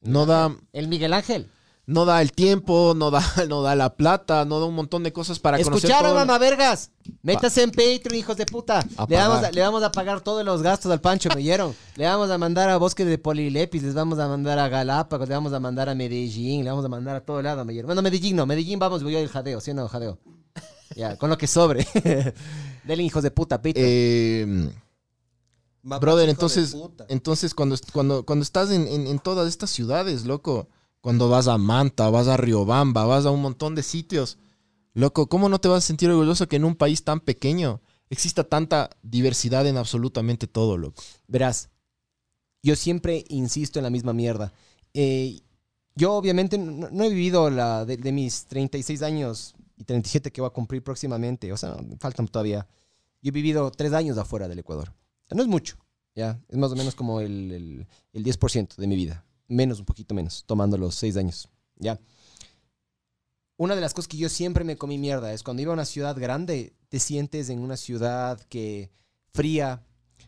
no da, El Miguel Ángel. No da el tiempo, no da, no da la plata, no da un montón de cosas para conocer ¿Escucharon, mamá vergas? Métase en Patreon, hijos de puta. A Le vamos a, pagar. le vamos a pagar todos los gastos al Pancho, ¿me oyeron? Le vamos a mandar a Bosque de Polilepis, les vamos a mandar a Galápagos, le vamos a mandar a Medellín, le vamos a mandar a todo lado, ¿me oyeron? Bueno, Medellín no, Medellín vamos, voy yo el jadeo, ¿sí o no, jadeo? Ya, con lo que sobre. Denle, hijos de puta, Patreon. Eh, Mamá, brother, entonces, entonces cuando, cuando, cuando estás en, en- en todas estas ciudades, loco, cuando vas a Manta, vas a Riobamba, vas a un montón de sitios, loco, ¿cómo no te vas a sentir orgulloso que en un país tan pequeño exista tanta diversidad en absolutamente todo, loco? Verás, yo siempre insisto en la misma mierda. Eh, yo obviamente no, he vivido la de, de mis 36 años y 37 que voy a cumplir próximamente, o sea, faltan todavía. Yo he vivido tres años afuera del Ecuador. No es mucho, ya, es más o menos como el, el, el 10% de mi vida, menos, un poquito menos, tomando los seis años, ya. Una de las cosas que yo siempre me comí mierda es cuando iba a una ciudad grande, te sientes en una ciudad que fría,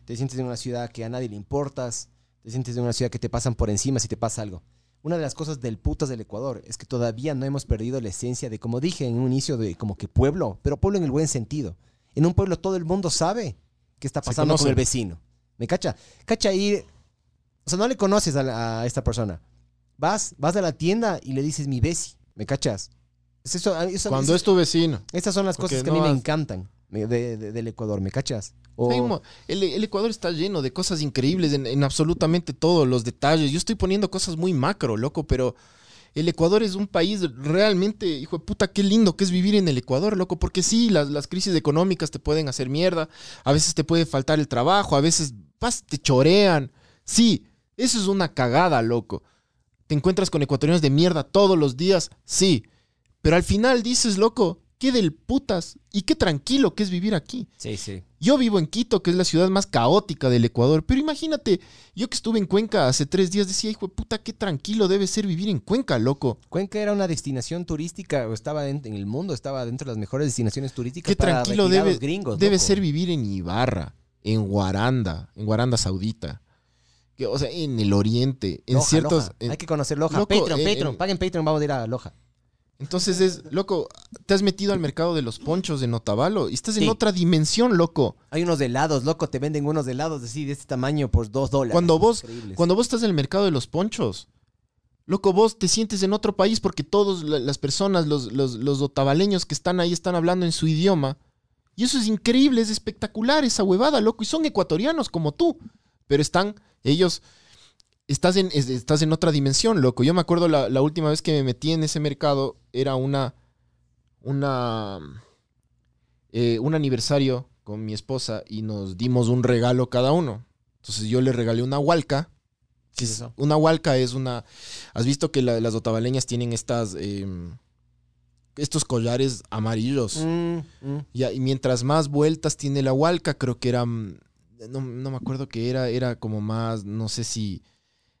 te sientes en una ciudad que a nadie le importas, te sientes en una ciudad que te pasan por encima si te pasa algo. Una de las cosas del putas del Ecuador es que todavía no hemos perdido la esencia de, como dije en un inicio, de como que pueblo, pero pueblo en el buen sentido. En un pueblo todo el mundo sabe qué está pasando con el vecino. ¿Me cacha? Cacha ir, sea, no le conoces a, la- a esta persona. Vas, vas a la tienda y le dices mi besi, ¿me cachas? Es eso, eso- Cuando es- es tu vecino. estas son las porque cosas que a mí me encantan de- de- del Ecuador, ¿me cachas? O- El, el Ecuador está lleno de cosas increíbles en, en absolutamente todos los detalles. Yo estoy poniendo cosas muy macro, loco, pero el Ecuador es un país realmente, hijo de puta, qué lindo que es vivir en el Ecuador, loco, porque sí, las, las crisis económicas te pueden hacer mierda, a veces te puede faltar el trabajo, a veces vas, te chorean. Sí, eso es una cagada, loco. Te encuentras con ecuatorianos de mierda todos los días, sí, pero al final dices, loco, qué del putas y qué tranquilo que es vivir aquí. Sí, sí. Yo vivo en Quito, que es la ciudad más caótica del Ecuador, pero imagínate, yo que estuve en Cuenca hace tres días decía, hijo de puta, qué tranquilo debe ser vivir en Cuenca, loco. Cuenca era una destinación turística, o estaba en, en el mundo, estaba dentro de las mejores destinaciones turísticas Qué para tranquilo debe, gringos. debe loco. ser vivir en Ibarra, en Guaranda, en Guaranda Saudita. Que, o sea, en el oriente, en Loja, ciertos... Loja. en- Hay que conocer Loja. Loco, Patreon, en- Patreon. en- Paguen Patreon, vamos a ir a Loja. Entonces es, loco, te has metido al mercado de los ponchos de Notavalo y estás en otra dimensión, loco. Hay unos helados, loco, te venden unos helados así de este tamaño por dos dólares. Cuando vos, Increíbles. cuando vos estás en el mercado de los ponchos, loco, vos te sientes en otro país porque todas las personas, los, los, los otavaleños que están ahí están hablando en su idioma. Y eso es increíble, es espectacular esa huevada, loco. Y son ecuatorianos como tú. Pero están, ellos, estás en, es- estás en otra dimensión, loco. Yo me acuerdo la, la última vez que me metí en ese mercado, era una, una, eh, un aniversario con mi esposa y nos dimos un regalo cada uno. Entonces yo le regalé una hualca. ¿Qué es eso? Una hualca es una... ¿Has visto que la- las otavaleñas tienen estas... em, estos collares amarillos? Mm, mm. Ya, y mientras más vueltas tiene la hualca, creo que era... No, no me acuerdo que era, era como más, no sé si...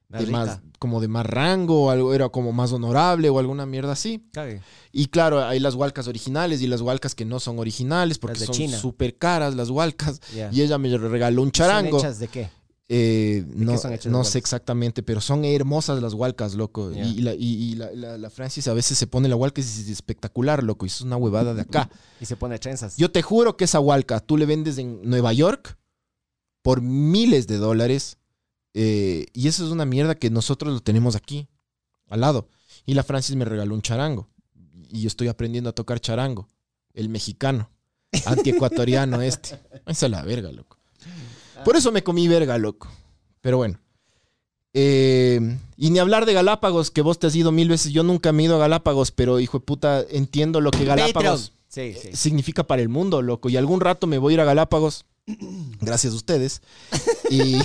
Más de más, como de más rango, o algo, era como más honorable o alguna mierda así. Cague. Y claro, hay las hualcas originales y las hualcas que no son originales porque son súper caras las hualcas. Y ella me regaló un charango. ¿Son hechas de qué? Eh, no qué no sé exactamente, pero son hermosas las hualcas, loco. Y la, y- y la- la- la Francis a veces se pone la hualca y es espectacular, loco. Y es una huevada de acá. Y se pone trenzas. Yo te juro que esa hualca tú le vendes en Nueva York por miles de dólares. eh, y eso es una mierda que nosotros lo tenemos aquí, al lado. Y la Francis me regaló un charango. Y yo estoy aprendiendo a tocar charango. El mexicano. Antiecuatoriano este. Esa es la verga, loco. Por eso me comí verga, loco. Pero bueno. Eh, y ni hablar de Galápagos, que vos te has ido mil veces. Yo nunca me he ido a Galápagos, pero hijo de puta, entiendo lo que Galápagos Sí, sí. significa para el mundo, loco. Y algún rato me voy a ir a Galápagos, gracias a ustedes. Y,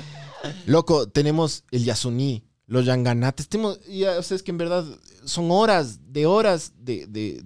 loco, tenemos el Yasuní, los yanganates. Tenemos, ya, o sea, es que en verdad son horas de horas de, de,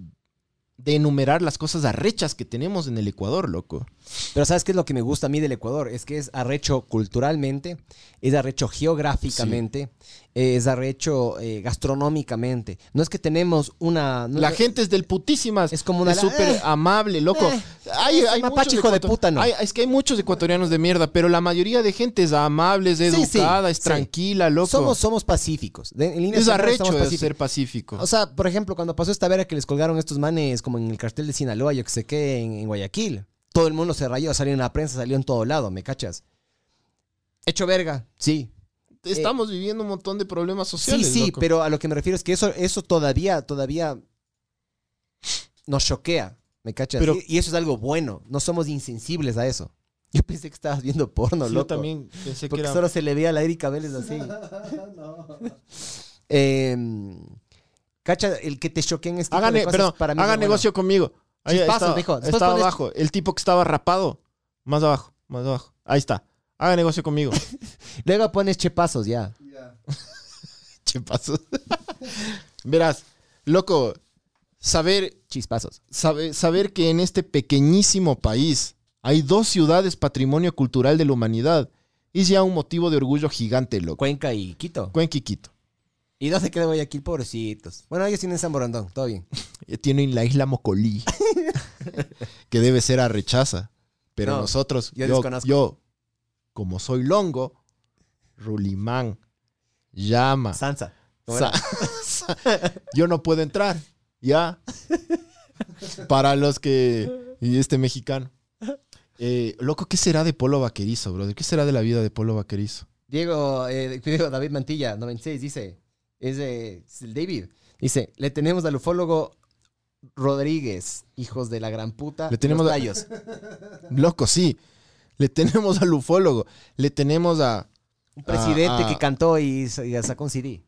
de enumerar las cosas arrechas que tenemos en el Ecuador, loco. Pero ¿sabes qué es lo que me gusta a mí del Ecuador? Es que es arrecho culturalmente, es arrecho geográficamente, es arrecho eh, gastronómicamente. No es que tenemos una... no La es- gente es del putísimas. Es como una- Es súper eh, amable, loco. eh, hay, hay mapache hijo de puta, ¿no? hay- es que hay muchos ecuatorianos de mierda, pero la mayoría de gente es amable, es Sí, sí, educada, es tranquila, loco. Somos, somos pacíficos. De- en líneas es arrecho de ser pacífico. O sea, por ejemplo, cuando pasó esta vera que les colgaron estos manes como en el cartel de Sinaloa, yo que sé qué, en, en Guayaquil. Todo el mundo se rayó, salió en la prensa, salió en todo lado, ¿me cachas? Hecho verga, sí. Estamos viviendo un montón de problemas eh, Sí, sociales. sí, loco. pero a lo que me refiero es que eso, eso todavía, todavía nos choquea, ¿me cachas? Pero- y, y eso es algo bueno, no somos insensibles a eso. Yo pensé que estabas viendo porno, Sí, loco. yo también pensé que Porque era. solo se le veía a la Erika Vélez así. Em, cacha, el que te choqueen este tipo Haga, de ne- cosas perdón, para mí es haga bueno. negocio conmigo. Ahí Chispazos, estaba, mijo. Después estaba pones- abajo. El tipo que estaba rapado. Más abajo, más abajo. Ahí está. Haga negocio conmigo. Luego pones chepazos ya. che pasó. Verás, loco, saber, Chispazos. saber, saber que en este pequeñísimo país hay dos ciudades patrimonio cultural de la humanidad es ya un motivo de orgullo gigante, loco. Cuenca y Quito. Cuenca y Quito. ¿Y dónde queda Guayaquil? Pobrecitos. Bueno, ellos tienen San Borondón, todo bien. Eh, Tienen la isla Mocolí, que debe ser a rechaza. Pero No, nosotros, yo yo, desconozco. yo, como soy longo, Rulimán, llama, Sansa. Yo no puedo entrar, ¿ya? Para los que... Y este mexicano. Eh, loco, ¿qué será de Polo Vaquerizo, brother? ¿Qué será de la vida de Polo Vaquerizo? Diego, eh, Diego David Mantilla, 96, dice, es, de, es el David. Dice, le tenemos al ufólogo Rodríguez, hijos de la gran puta. Le tenemos los a- tallos. Loco, sí. Le tenemos al ufólogo. Le tenemos a, Un presidente ah. que cantó y, y sacó un CD.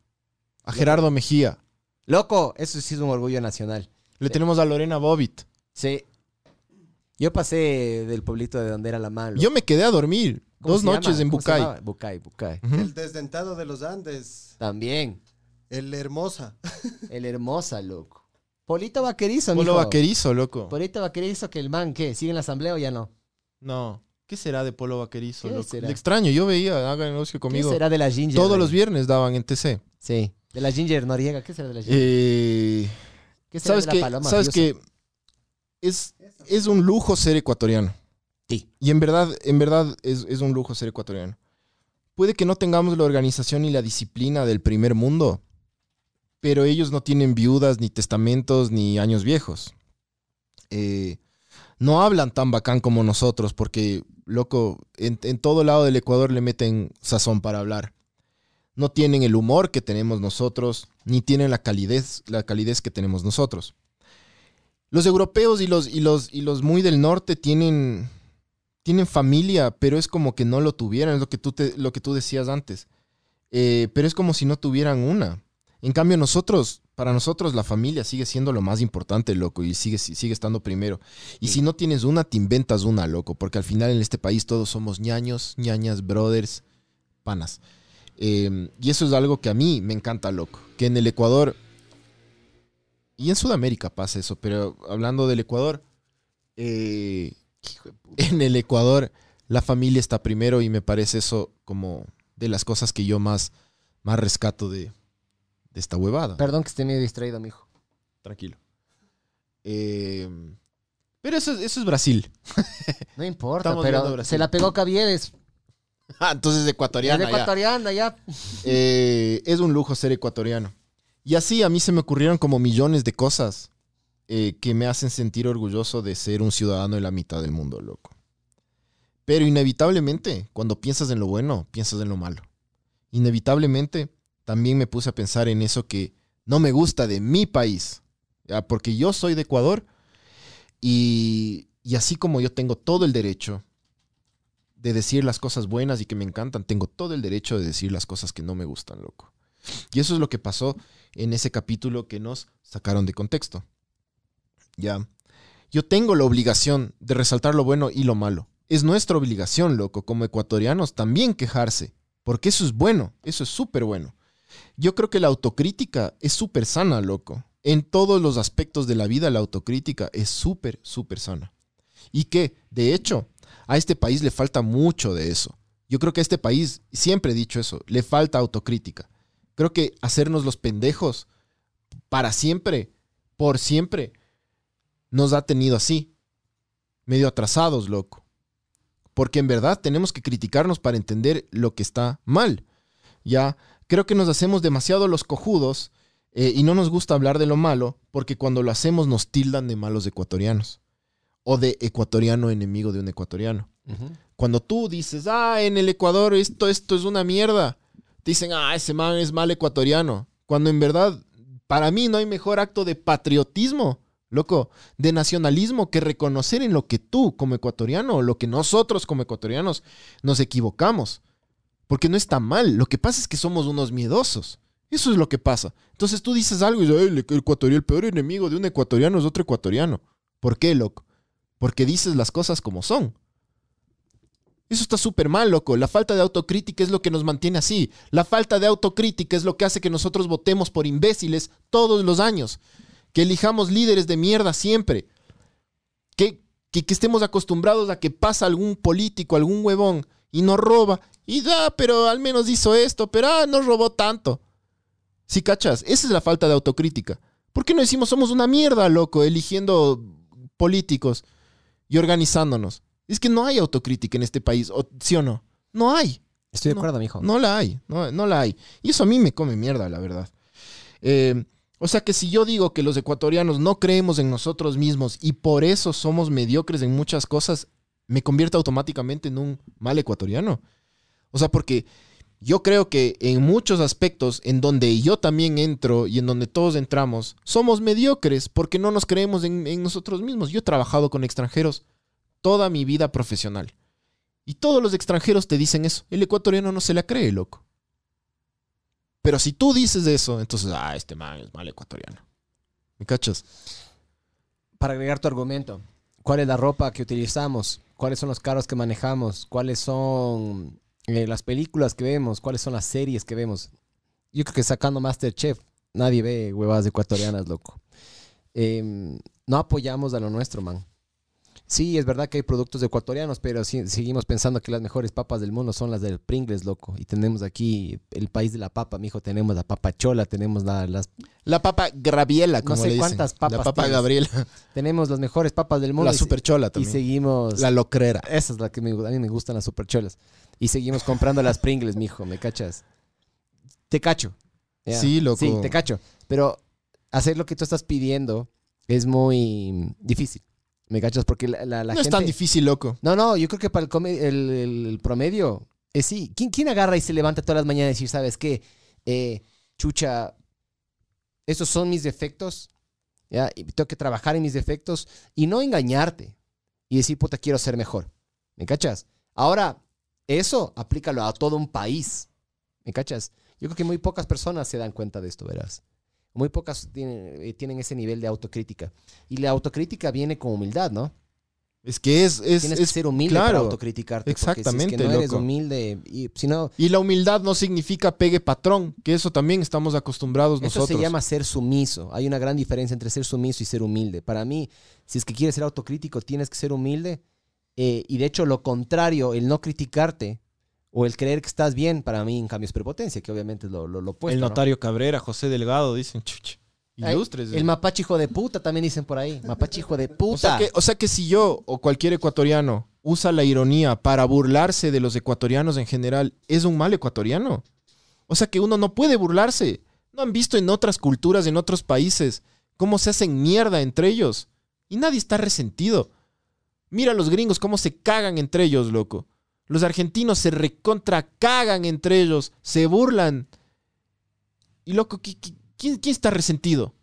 a Gerardo Mejía. Loco, eso sí es un orgullo nacional. Le tenemos a Lorena Bobbitt. Sí. Yo pasé del pueblito de donde era la mano. Yo me quedé a dormir ¿Cómo dos noches llama? en ¿Cómo se Bucay. Bucay, Bucay. El desdentado de los Andes. También. El Hermosa. El hermosa, loco. Polito Vaquerizo, Polo mijo. Vaquerizo, loco. Polito Vaquerizo que el man, ¿qué? ¿Sigue en la asamblea o ya no? No. ¿Qué será de Polo Vaquerizo, ¿Qué loco? será? Le extraño. Yo veía, haga negocio conmigo. ¿Qué será de la Ginger? Todos los viernes daban en TC. Sí. De la Ginger Noriega. ¿Qué será de la Ginger? Eh, ¿Qué será ¿Sabes de la? Paloma ¿Sabes qué? Es, es un lujo ser ecuatoriano. Sí. Y en verdad, en verdad es, es un lujo ser ecuatoriano. Puede que no tengamos la organización ni la disciplina del primer mundo, pero ellos no tienen viudas, ni testamentos, ni años viejos. Eh, no hablan tan bacán como nosotros, porque, loco, en, todo lado del Ecuador le meten sazón para hablar. No tienen el humor que tenemos nosotros, ni tienen la calidez, la calidez que tenemos nosotros. Los europeos y los, y los, y los muy del norte tienen, tienen familia, pero es como que no lo tuvieran, es lo que tú, lo que tú decías antes. Eh, pero es como si no tuvieran una. En cambio, nosotros, para nosotros la familia sigue siendo lo más importante, loco, y sigue, sigue estando primero. Y si no tienes una, te inventas una, loco, porque al final en este país todos somos ñaños, ñañas, brothers, panas. Eh, y eso es algo que a mí me encanta, loco. Que en el Ecuador, y en Sudamérica pasa eso, pero hablando del Ecuador, eh, en el Ecuador la familia está primero y me parece eso como de las cosas que yo más, más rescato de, de esta huevada. Perdón que esté medio distraído, mijo. Tranquilo. Eh, pero eso, es- eso es Brasil. No importa, Estamos viendo pero Brasil. se la pegó Caviedes. Ah, entonces Es ecuatoriana. ya. ecuatoriana, ya. Eh, es un lujo ser ecuatoriano. Y así a mí se me ocurrieron como millones de cosas eh, que me hacen sentir orgulloso de ser un ciudadano de la mitad del mundo, loco. Pero inevitablemente, cuando piensas en lo bueno, piensas en lo malo. Inevitablemente, también me puse a pensar en eso que no me gusta de mi país. Porque yo soy de Ecuador y, y así como yo tengo todo el derecho de decir las cosas buenas y que me encantan, tengo todo el derecho de decir las cosas que no me gustan, loco. Y eso es lo que pasó en ese capítulo que nos sacaron de contexto. Ya. Yo tengo la obligación de resaltar lo bueno y lo malo. Es nuestra obligación, loco, como ecuatorianos, también quejarse. Porque eso es bueno, eso es súper bueno. Yo creo que la autocrítica es súper sana, loco. En todos los aspectos de la vida, la autocrítica es súper, súper sana. Y que, de hecho, a este país le falta mucho de eso. Yo creo que a este país, siempre he dicho eso, le falta autocrítica. Creo que hacernos los pendejos para siempre, por siempre, nos ha tenido así, medio atrasados, loco. Porque en verdad tenemos que criticarnos para entender lo que está mal. Ya, creo que nos hacemos demasiado los cojudos eh, y no nos gusta hablar de lo malo porque cuando lo hacemos nos tildan de malos ecuatorianos o de ecuatoriano enemigo de un ecuatoriano. Cuando tú dices, ah, en el Ecuador esto, esto es una mierda, te dicen, ah, ese man es mal ecuatoriano. Cuando en verdad, para mí no hay mejor acto de patriotismo, loco, de nacionalismo que reconocer en lo que tú como ecuatoriano o lo que nosotros como ecuatorianos nos equivocamos. Porque no está mal. Lo que pasa es que somos unos miedosos. Eso es lo que pasa. Entonces tú dices algo y dices, "Ay, el ecuatoriano, el peor enemigo de un ecuatoriano es otro ecuatoriano. ¿Por qué, loco? Porque dices las cosas como son. Eso está súper mal, loco. La falta de autocrítica es lo que nos mantiene así. La falta de autocrítica es lo que hace que nosotros votemos por imbéciles todos los años. Que elijamos líderes de mierda siempre. Que, que, que estemos acostumbrados a que pasa algún político, algún huevón, y nos roba. Y da, pero al menos hizo esto, pero ah, no robó tanto. ¿Sí cachas? Esa es la falta de autocrítica. ¿Por qué no decimos somos una mierda, loco, eligiendo políticos y organizándonos? Es que no hay autocrítica en este país, ¿o- ¿sí o no? No hay. Estoy de No, acuerdo, mijo. No la hay, no, no la hay. Y eso a mí me come mierda, la verdad. Eh, o sea que si yo digo que los ecuatorianos no creemos en nosotros mismos y por eso somos mediocres en muchas cosas, me convierte automáticamente en un mal ecuatoriano. O sea, porque yo creo que en muchos aspectos en donde yo también entro y en donde todos entramos, somos mediocres porque no nos creemos en, en nosotros mismos. Yo he trabajado con extranjeros toda mi vida profesional. Y todos los extranjeros te dicen eso. El ecuatoriano no se la cree, loco. Pero si tú dices eso, entonces, ah, este man es mal ecuatoriano. ¿Me cachas? Para agregar tu argumento, ¿cuál es la ropa que utilizamos? ¿Cuáles son los carros que manejamos? ¿Cuáles son eh, las películas que vemos? ¿Cuáles son las series que vemos? Yo creo que sacando Masterchef, nadie ve huevadas ecuatorianas, loco. Em, no apoyamos a lo nuestro, man. Sí, es verdad que hay productos ecuatorianos, pero sí- seguimos pensando que las mejores papas del mundo son las del Pringles, loco. Y tenemos aquí el país de la papa, mijo. Tenemos la papa chola, tenemos la- las La papa Graviela, No como sé le dicen. cuántas papas La papa tienes. Gabriela. tenemos las mejores papas del mundo. La y se- super chola Y también. seguimos. La locrera. Esa es la que me, a mí me gustan las supercholas. Y seguimos comprando las Pringles, mijo, ¿me cachas? Te cacho. Sí, loco. Sí, te cacho. Pero hacer lo que tú estás pidiendo es muy difícil. ¿Me cachas? Porque la, la, la no es tan difícil, loco. No, no, yo creo que para el, come- el, el- el promedio es sí. ¿Quién, quién agarra y se levanta todas las mañanas y decir, ¿sabes qué? Eh, chucha, estos son mis defectos, ¿ya? Y tengo que trabajar en mis defectos y no engañarte y decir, puta, quiero ser mejor. ¿Me cachas? Ahora, eso aplícalo a todo un país. ¿Me cachas? Yo creo que muy pocas personas se dan cuenta de esto, verás. Muy pocas tienen, eh, tienen ese nivel de autocrítica. Y la autocrítica viene con humildad, ¿no? Es que es... es, Tienes es- que ser humilde para autocriticarte. si exactamente, es que no eres loco. humilde, y si no, Y la humildad no significa pegue patrón, que eso también estamos acostumbrados eso nosotros. se llama ser sumiso. Hay una gran diferencia entre ser sumiso y ser humilde. Para mí, si es que quieres ser autocrítico, tienes que ser humilde. eh, y de hecho, lo contrario, el no criticarte o el creer que estás bien, para mí, en cambio, es prepotencia, que obviamente es lo, lo, lo opuesto. el ¿no? notario Cabrera, José Delgado, dicen, chuch, ilustres. El mapache hijo de puta también dicen por ahí. Mapache hijo de puta. O sea, que, o sea que si yo o cualquier ecuatoriano usa la ironía para burlarse de los ecuatorianos en general, es un mal ecuatoriano. O sea que uno no puede burlarse. ¿No han visto en otras culturas, en otros países, cómo se hacen mierda entre ellos? Y nadie está resentido. Mira a los gringos cómo se cagan entre ellos, loco. Los argentinos se recontra cagan entre ellos, se burlan. Y loco, ¿qui- qui- ¿quién, quién está resentido?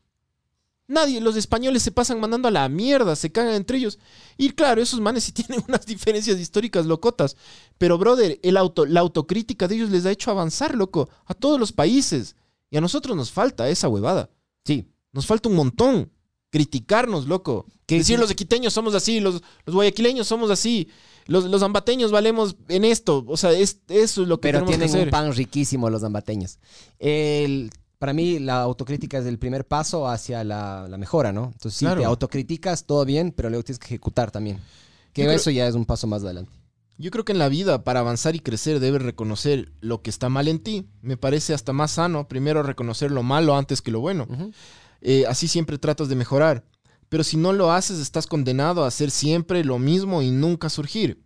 Nadie, los españoles se pasan mandando a la mierda, se cagan entre ellos. Y claro, esos manes sí tienen unas diferencias históricas locotas. Pero, brother, el auto, la autocrítica de ellos les ha hecho avanzar, loco, a todos los países. Y a nosotros nos falta esa huevada. sí. Nos falta un montón. Criticarnos, loco. Que Decir sí. los equiteños somos así, los, los guayaquileños somos así. Los, los ambateños valemos en esto. O sea, es, eso es lo que Pero tenemos que tienen hacer. un pan riquísimo los zambateños. El, para mí, la autocrítica es el primer paso hacia la, la mejora, ¿no? Entonces, si Claro. te autocriticas, todo bien, pero luego tienes que ejecutar también. Que Yo creo- eso ya es un paso más adelante. Yo creo que en la vida, para avanzar y crecer, debes reconocer lo que está mal en ti. Me parece hasta más sano primero reconocer lo malo antes que lo bueno. Eh, así siempre tratas de mejorar. Pero si no lo haces, estás condenado a hacer siempre lo mismo y nunca surgir.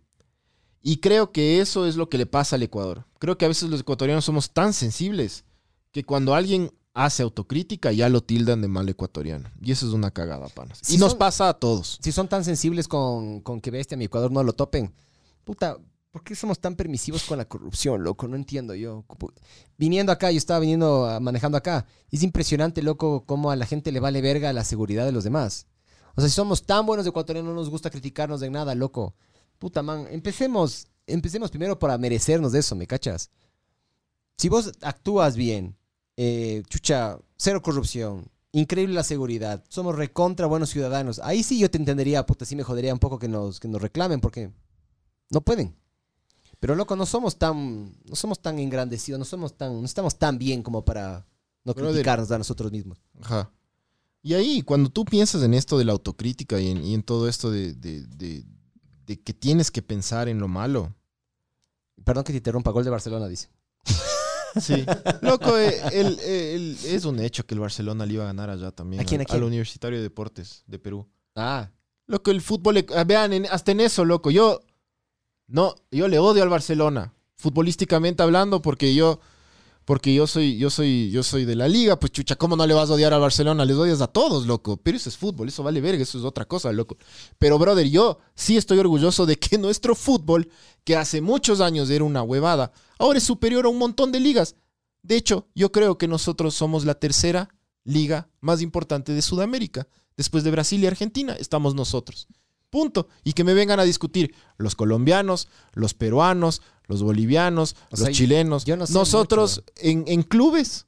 Y creo que eso es lo que le pasa al Ecuador. Creo que a veces los ecuatorianos somos tan sensibles que cuando alguien hace autocrítica ya lo tildan de mal ecuatoriano. Y eso es una cagada, panas. Si y nos son- pasa a todos. Si son tan sensibles con, con que bestia mi Ecuador no lo topen, puta, ¿por qué somos tan permisivos con la corrupción, loco? No entiendo yo. Viniendo acá, yo estaba viniendo, ah, manejando acá. Es impresionante, loco, cómo a la gente le vale verga la seguridad de los demás. O sea, si somos tan buenos ecuatorianos, no nos gusta criticarnos de nada, loco. Puta, man, empecemos, empecemos primero para merecernos de eso, ¿me cachas? Si vos actúas bien, eh, chucha, cero corrupción, increíble la seguridad, somos recontra buenos ciudadanos, ahí sí yo te entendería, puta, sí me jodería un poco que nos, que nos reclamen porque no pueden. Pero loco, no somos tan, no somos tan engrandecidos, no somos tan, no estamos tan bien como para no Brother. criticarnos a nosotros mismos. Ajá. Y ahí, cuando tú piensas en esto de la autocrítica y en, y en todo esto de, de- de- de que tienes que pensar en lo malo. Perdón que te interrumpa, gol de Barcelona, dice. Sí. Loco, eh, el- el- es un hecho que el Barcelona le iba a ganar allá también. ¿A quién, a al- quién? Al Universitario de Deportes de Perú. Ah, Loco, el fútbol, eh, vean, en- hasta en eso, loco, yo, no, yo le odio al Barcelona, futbolísticamente hablando, porque yo, porque yo soy, yo soy, yo soy de la liga, pues chucha, ¿cómo no le vas a odiar al Barcelona? Les odias a todos, loco, pero eso es fútbol, eso vale verga, eso es otra cosa, loco. Pero, brother, yo sí estoy orgulloso de que nuestro fútbol, que hace muchos años era una huevada, ahora es superior a un montón de ligas. De hecho, yo creo que nosotros somos la tercera liga más importante de Sudamérica. Después de Brasil y Argentina, estamos nosotros. Punto. Y que me vengan a discutir los colombianos, los peruanos, los bolivianos, O los sea, chilenos. yo no sé nosotros en, en clubes,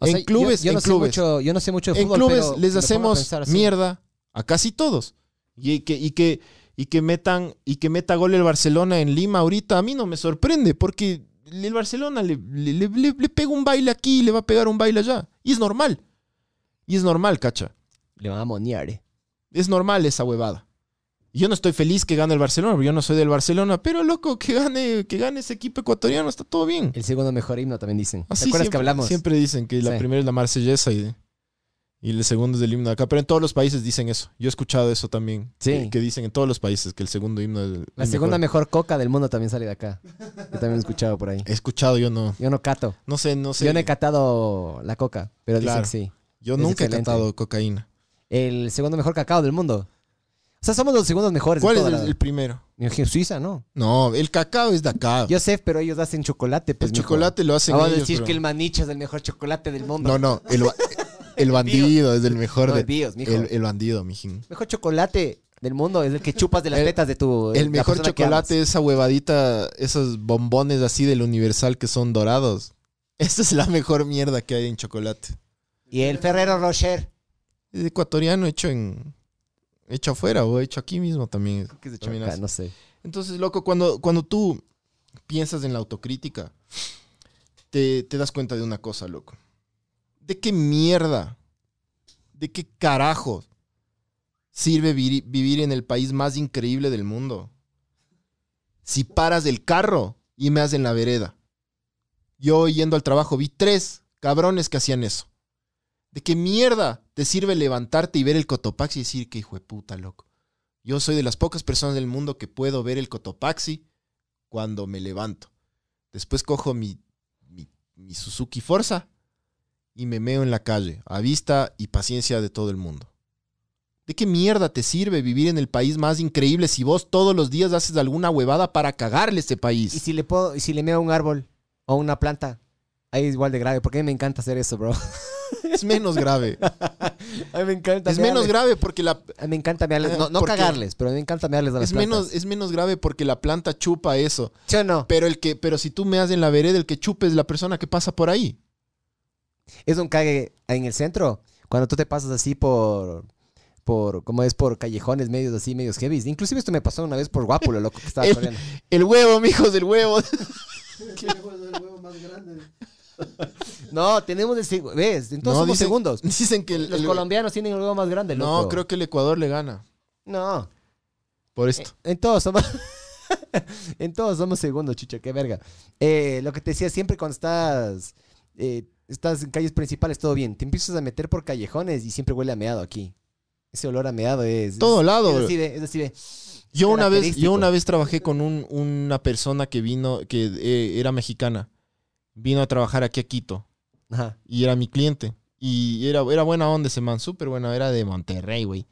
o En sea, clubes, yo, no en sé clubes. mucho, yo no sé mucho de en fútbol, clubes pero les hacemos mierda a casi todos. Y que, y que, y que metan, y que meta gol el Barcelona en Lima ahorita, a mí no me sorprende, porque el Barcelona le, le, le- le- le pega un baile aquí y le va a pegar un baile allá. Y es normal. Y es normal, cacha. Le van a monear, eh. Es normal esa huevada. Yo no estoy feliz que gane el Barcelona, porque yo no soy del Barcelona, pero loco, que gane, que gane ese equipo ecuatoriano, está todo bien. El segundo mejor himno también dicen. ¿Te Así acuerdas siempre, que hablamos? Siempre dicen que la Sí. primera es la marsellesa y, y el segundo es el himno de acá. Pero en todos los países dicen eso. Yo he escuchado eso también. Sí. Que, que dicen en todos los países que el segundo himno es el La el segunda mejor. mejor coca del mundo también sale de acá. Yo también he escuchado por ahí. He escuchado, yo no. Yo no cato. No sé, no sé. Yo no he catado la coca, pero Claro. dicen que sí. Yo es nunca excelente. he catado cocaína. El segundo mejor cacao del mundo. O sea, somos los segundos mejores. ¿Cuál de es toda el, la- el primero? Suiza, ¿no? No, el cacao es de acá. Yo sé, pero ellos hacen chocolate. Pues, el mijo. chocolate lo hacen Vamos a ellos, decir que el manicho es el mejor chocolate del mundo. No, no, el, ba- el bandido es el mejor No, de... el Dios, mijo. el, el bandido, mijín. mejor chocolate del mundo es el que chupas de las El- tetas de tu. El la mejor persona que chocolate es esa huevadita, esos bombones así del Universal que son dorados. Esa es la mejor mierda que hay en chocolate. Y el Ferrero Rocher. Es ecuatoriano hecho en... Hecho afuera o hecho aquí mismo también. Que también choca, hace. no sé. Entonces, loco, cuando, cuando tú piensas en la autocrítica, te, te das cuenta de una cosa, loco. ¿De qué mierda? ¿De qué carajo sirve vivir en el país más increíble del mundo? Si paras del carro y me en la vereda. Yo yendo al trabajo vi tres cabrones que hacían eso. ¿De qué mierda te sirve levantarte y ver el Cotopaxi y decir que hijo de puta, loco? Yo soy de las pocas personas del mundo que puedo ver el Cotopaxi cuando me levanto. Después cojo mi, mi, mi Suzuki Forza y me meo en la calle, a vista y paciencia de todo el mundo. ¿De qué mierda te sirve vivir en el país más increíble si vos todos los días haces alguna huevada para cagarle este Y país? si le puedo, y si le meo un árbol o una planta, ahí es igual de grave. Porque a mí me encanta hacer eso, bro. Es menos grave. A mí me encanta. Es menos grave porque la, A mí me encanta mearles. No, no Porque- cagarles, pero a mí me encanta mearles a las es menos, es menos grave porque la planta chupa eso. ¿Sí o no? Pero el que, pero si tú me en la vereda, el que chupe es la persona que pasa por ahí. Es un cague en el centro. Cuando tú te pasas así por, por, como es por callejones medios así, medios heavy. Inclusive esto me pasó una vez por Guapulo, loco, que estaba El- corriendo. El huevo, mijos, el huevo. No, tenemos ¿Ves? Entonces No, somos dicen- segundos. Dicen que el, Los el- colombianos tienen huevo más grande, loco. No, creo que el Ecuador le gana. No. Por esto. En todos somos. en todos somos segundos, chucha, qué verga. Eh, lo que te decía, siempre cuando estás. eh, estás en calles principales, todo bien. Te empiezas a meter por callejones y siempre huele a meado aquí. Ese olor a meado es. Todo es- lado. Es así de. Es así de Yo una vez, yo una vez trabajé con un- una persona que vino, que eh, era mexicana. Vino a trabajar aquí a Quito. Ajá. Y era mi cliente. Y era, era buena onda ese man, súper buena. Era de Monterrey, güey.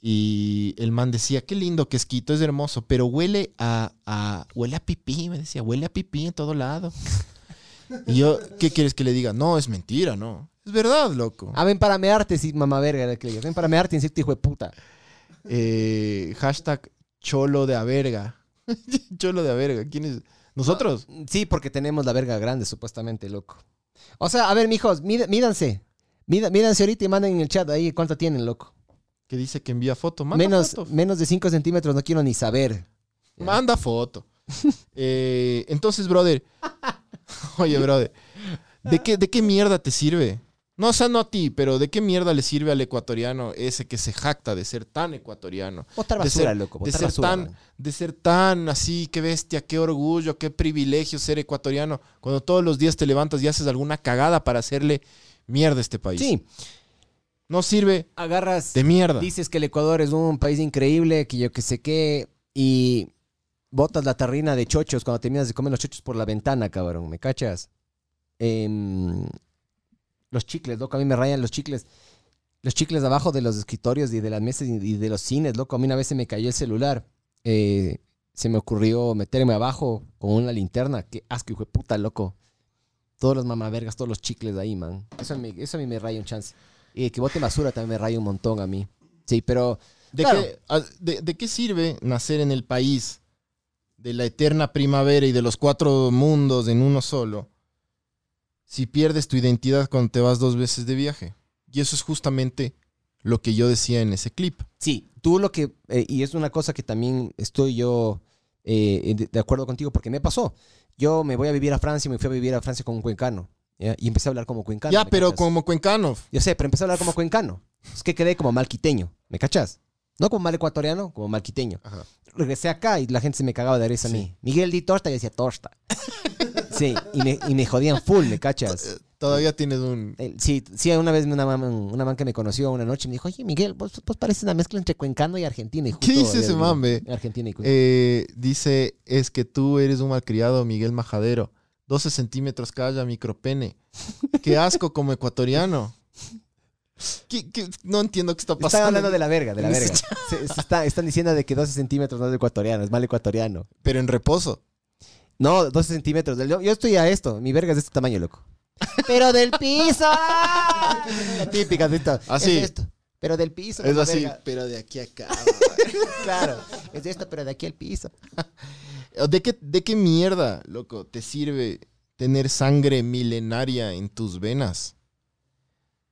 Y el man decía, qué lindo que es Quito, es hermoso, pero huele a, a- huele a pipí, me decía, huele a pipí en todo lado. Y yo, ¿qué quieres que le diga? No, es mentira, no. Es verdad, loco. Ah, ven para mearte, sí, mamá verga. que. Ven para mearte, insecto hijo de puta. Eh, hashtag cholo de averga. cholo de averga. ¿Quién es? ¿Nosotros? Sí, porque tenemos la verga grande, supuestamente, loco. O sea, a ver, mijos, mídanse. Mídanse ahorita y manden en el chat ahí cuánto tienen, loco. Que dice que envía foto. Manda Menos, foto. menos de 5 centímetros no quiero ni saber. Manda foto. Eh, entonces, brother. Oye, brother. ¿De qué, ¿De qué mierda te sirve? No, o sea, no a ti, pero ¿de qué mierda le sirve al ecuatoriano ese que se jacta de ser tan ecuatoriano? Botar De basura, ser- loco. de Botar ser basura. tan- man. De ser tan así, qué bestia, qué orgullo, qué privilegio ser ecuatoriano. Cuando todos los días te levantas y haces alguna cagada para hacerle mierda a este país. Sí, No sirve agarras, de mierda. dices que el Ecuador es un país increíble, que yo que sé qué, y botas la tarrina de chochos cuando terminas de comer los chochos por la ventana, cabrón. ¿Me cachas? Em, los chicles, loco, a mí me rayan los chicles. Los chicles abajo de los escritorios y de las mesas y de los cines, loco. A mí una vez se me cayó el celular. Eh, se me ocurrió meterme abajo con una linterna. Qué asco, hijo de puta, loco. Todos los mamavergas, todos los chicles de ahí, man. Eso a mí, eso a mí me raya un chance. Y que bote basura también me raya un montón a mí. Sí, pero ¿De, Claro. qué, a- de- de qué sirve nacer en el país de la eterna primavera y de los cuatro mundos en uno solo si pierdes tu identidad cuando te vas dos veces de viaje? Y eso es justamente lo que yo decía en ese clip. Sí, tú lo que, eh, y es una cosa que también estoy yo eh, de, de acuerdo contigo, porque me pasó. Yo me voy a vivir a Francia y me fui a vivir a Francia como cuencano. ¿ya? Y empecé a hablar como cuencano. ya, ¿me pero cachas? como cuencano. Yo sé, pero empecé a hablar como cuencano. Es que quedé como malquiteño, ¿me cachas? No como mal ecuatoriano, como malquiteño. Ajá. Regresé acá y la gente se me cagaba de risa a mí. Miguel di torta y decía torta. sí, y me, y me jodían full, ¿me cachas? Todavía tienes un... Sí, sí, una vez una man, una man que me conoció una noche me dijo, oye, Miguel, vos, vos pareces una mezcla entre cuencano y argentino. Y ¿Qué justo dice ese ve? Argentina y. Eh, dice, es que tú eres un malcriado, Miguel Majadero. 12 centímetros calla, micropene. Qué asco como ecuatoriano. ¿Qué- qué? No entiendo qué está pasando. Están hablando de la verga, de la verga. ese Se- se está- están diciendo de que 12 centímetros no es ecuatoriano, es mal ecuatoriano. Pero en reposo. No, 12 centímetros. Yo, yo estoy a esto. Mi verga es de este tamaño, loco. Pero del piso. La típica de esto. Así. Es esto. Pero del piso. Es así, verga. pero de aquí a acá. Claro. Es de esto, pero de aquí al piso. ¿De qué, ¿De qué mierda, loco, te sirve tener sangre milenaria en tus venas?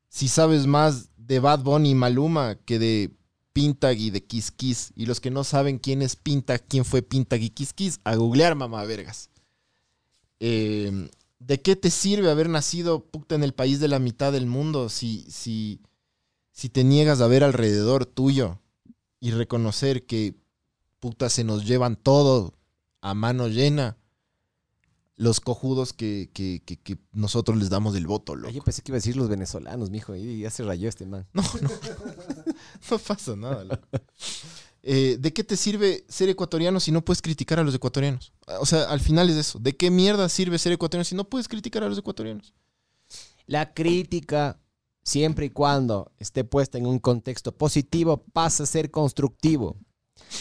Si sabes más de Bad Bunny y Maluma que de Pintag y de Kiss Kiss. Y los que no saben quién es Pintag, quién fue Pintag y Kiss Kiss, a googlear, mamá vergas. Eh, ¿De qué te sirve haber nacido puta, en el país de la mitad del mundo si, si, si te niegas a ver alrededor tuyo y reconocer que puta se nos llevan todo a mano llena los cojudos que, que- que- que nosotros les damos el voto, Ay, loco. Yo pensé que iba a decir los venezolanos, mijo. Y ya se rayó este man. No, no. No pasa nada, loco. Eh, ¿De qué te sirve ser ecuatoriano si no puedes criticar a los ecuatorianos? O sea, al final es eso. ¿De qué mierda sirve ser ecuatoriano si no puedes criticar a los ecuatorianos? La crítica, siempre y cuando esté puesta en un contexto positivo, pasa a ser constructivo.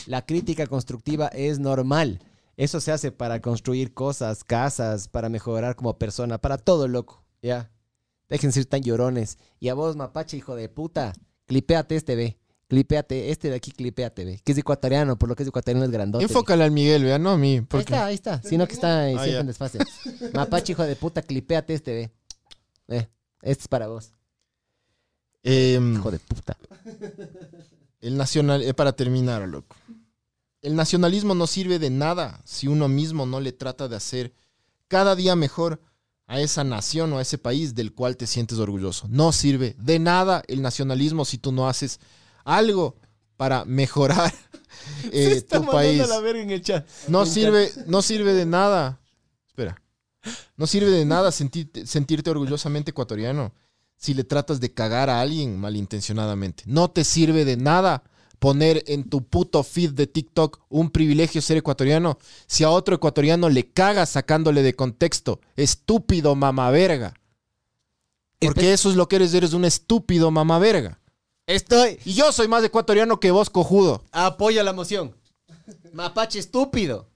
La crítica constructiva es normal. Eso se hace para construir cosas, casas, para mejorar como persona, para todo, loco. Ya. Dejen de ser tan llorones. Y a vos, mapache, hijo de puta, clipéate este, ve. Clipéate, este de aquí, clipéate, ve. Que es ecuatoriano, por lo que es ecuatoriano es grandote. Enfócale al Miguel, vea, no a mí. Ahí Porque... está, ahí está. Sino que está eh, Ah, siempre ya. en desfase. Mapache, hijo de puta, clipéate este, ve. Eh, este es para vos. Em, Hijo de puta. El nacional, eh, para terminar, loco. El nacionalismo no sirve de nada si uno mismo no le trata de hacer cada día mejor a esa nación o a ese país del cual te sientes orgulloso. No sirve de nada el nacionalismo si tú no haces algo para mejorar eh, tu país. verga en el chat. No sirve, no sirve de nada. Espera. No sirve de nada sentirte, sentirte orgullosamente ecuatoriano si le tratas de cagar a alguien malintencionadamente. No te sirve de nada poner en tu puto feed de TikTok un privilegio ser ecuatoriano si a otro ecuatoriano le cagas sacándole de contexto. Estúpido mamaverga. Porque eso es lo que eres, eres un estúpido mamaverga. Estoy. Y yo soy más ecuatoriano que vos, cojudo. Apoyo la moción. Mapache estúpido.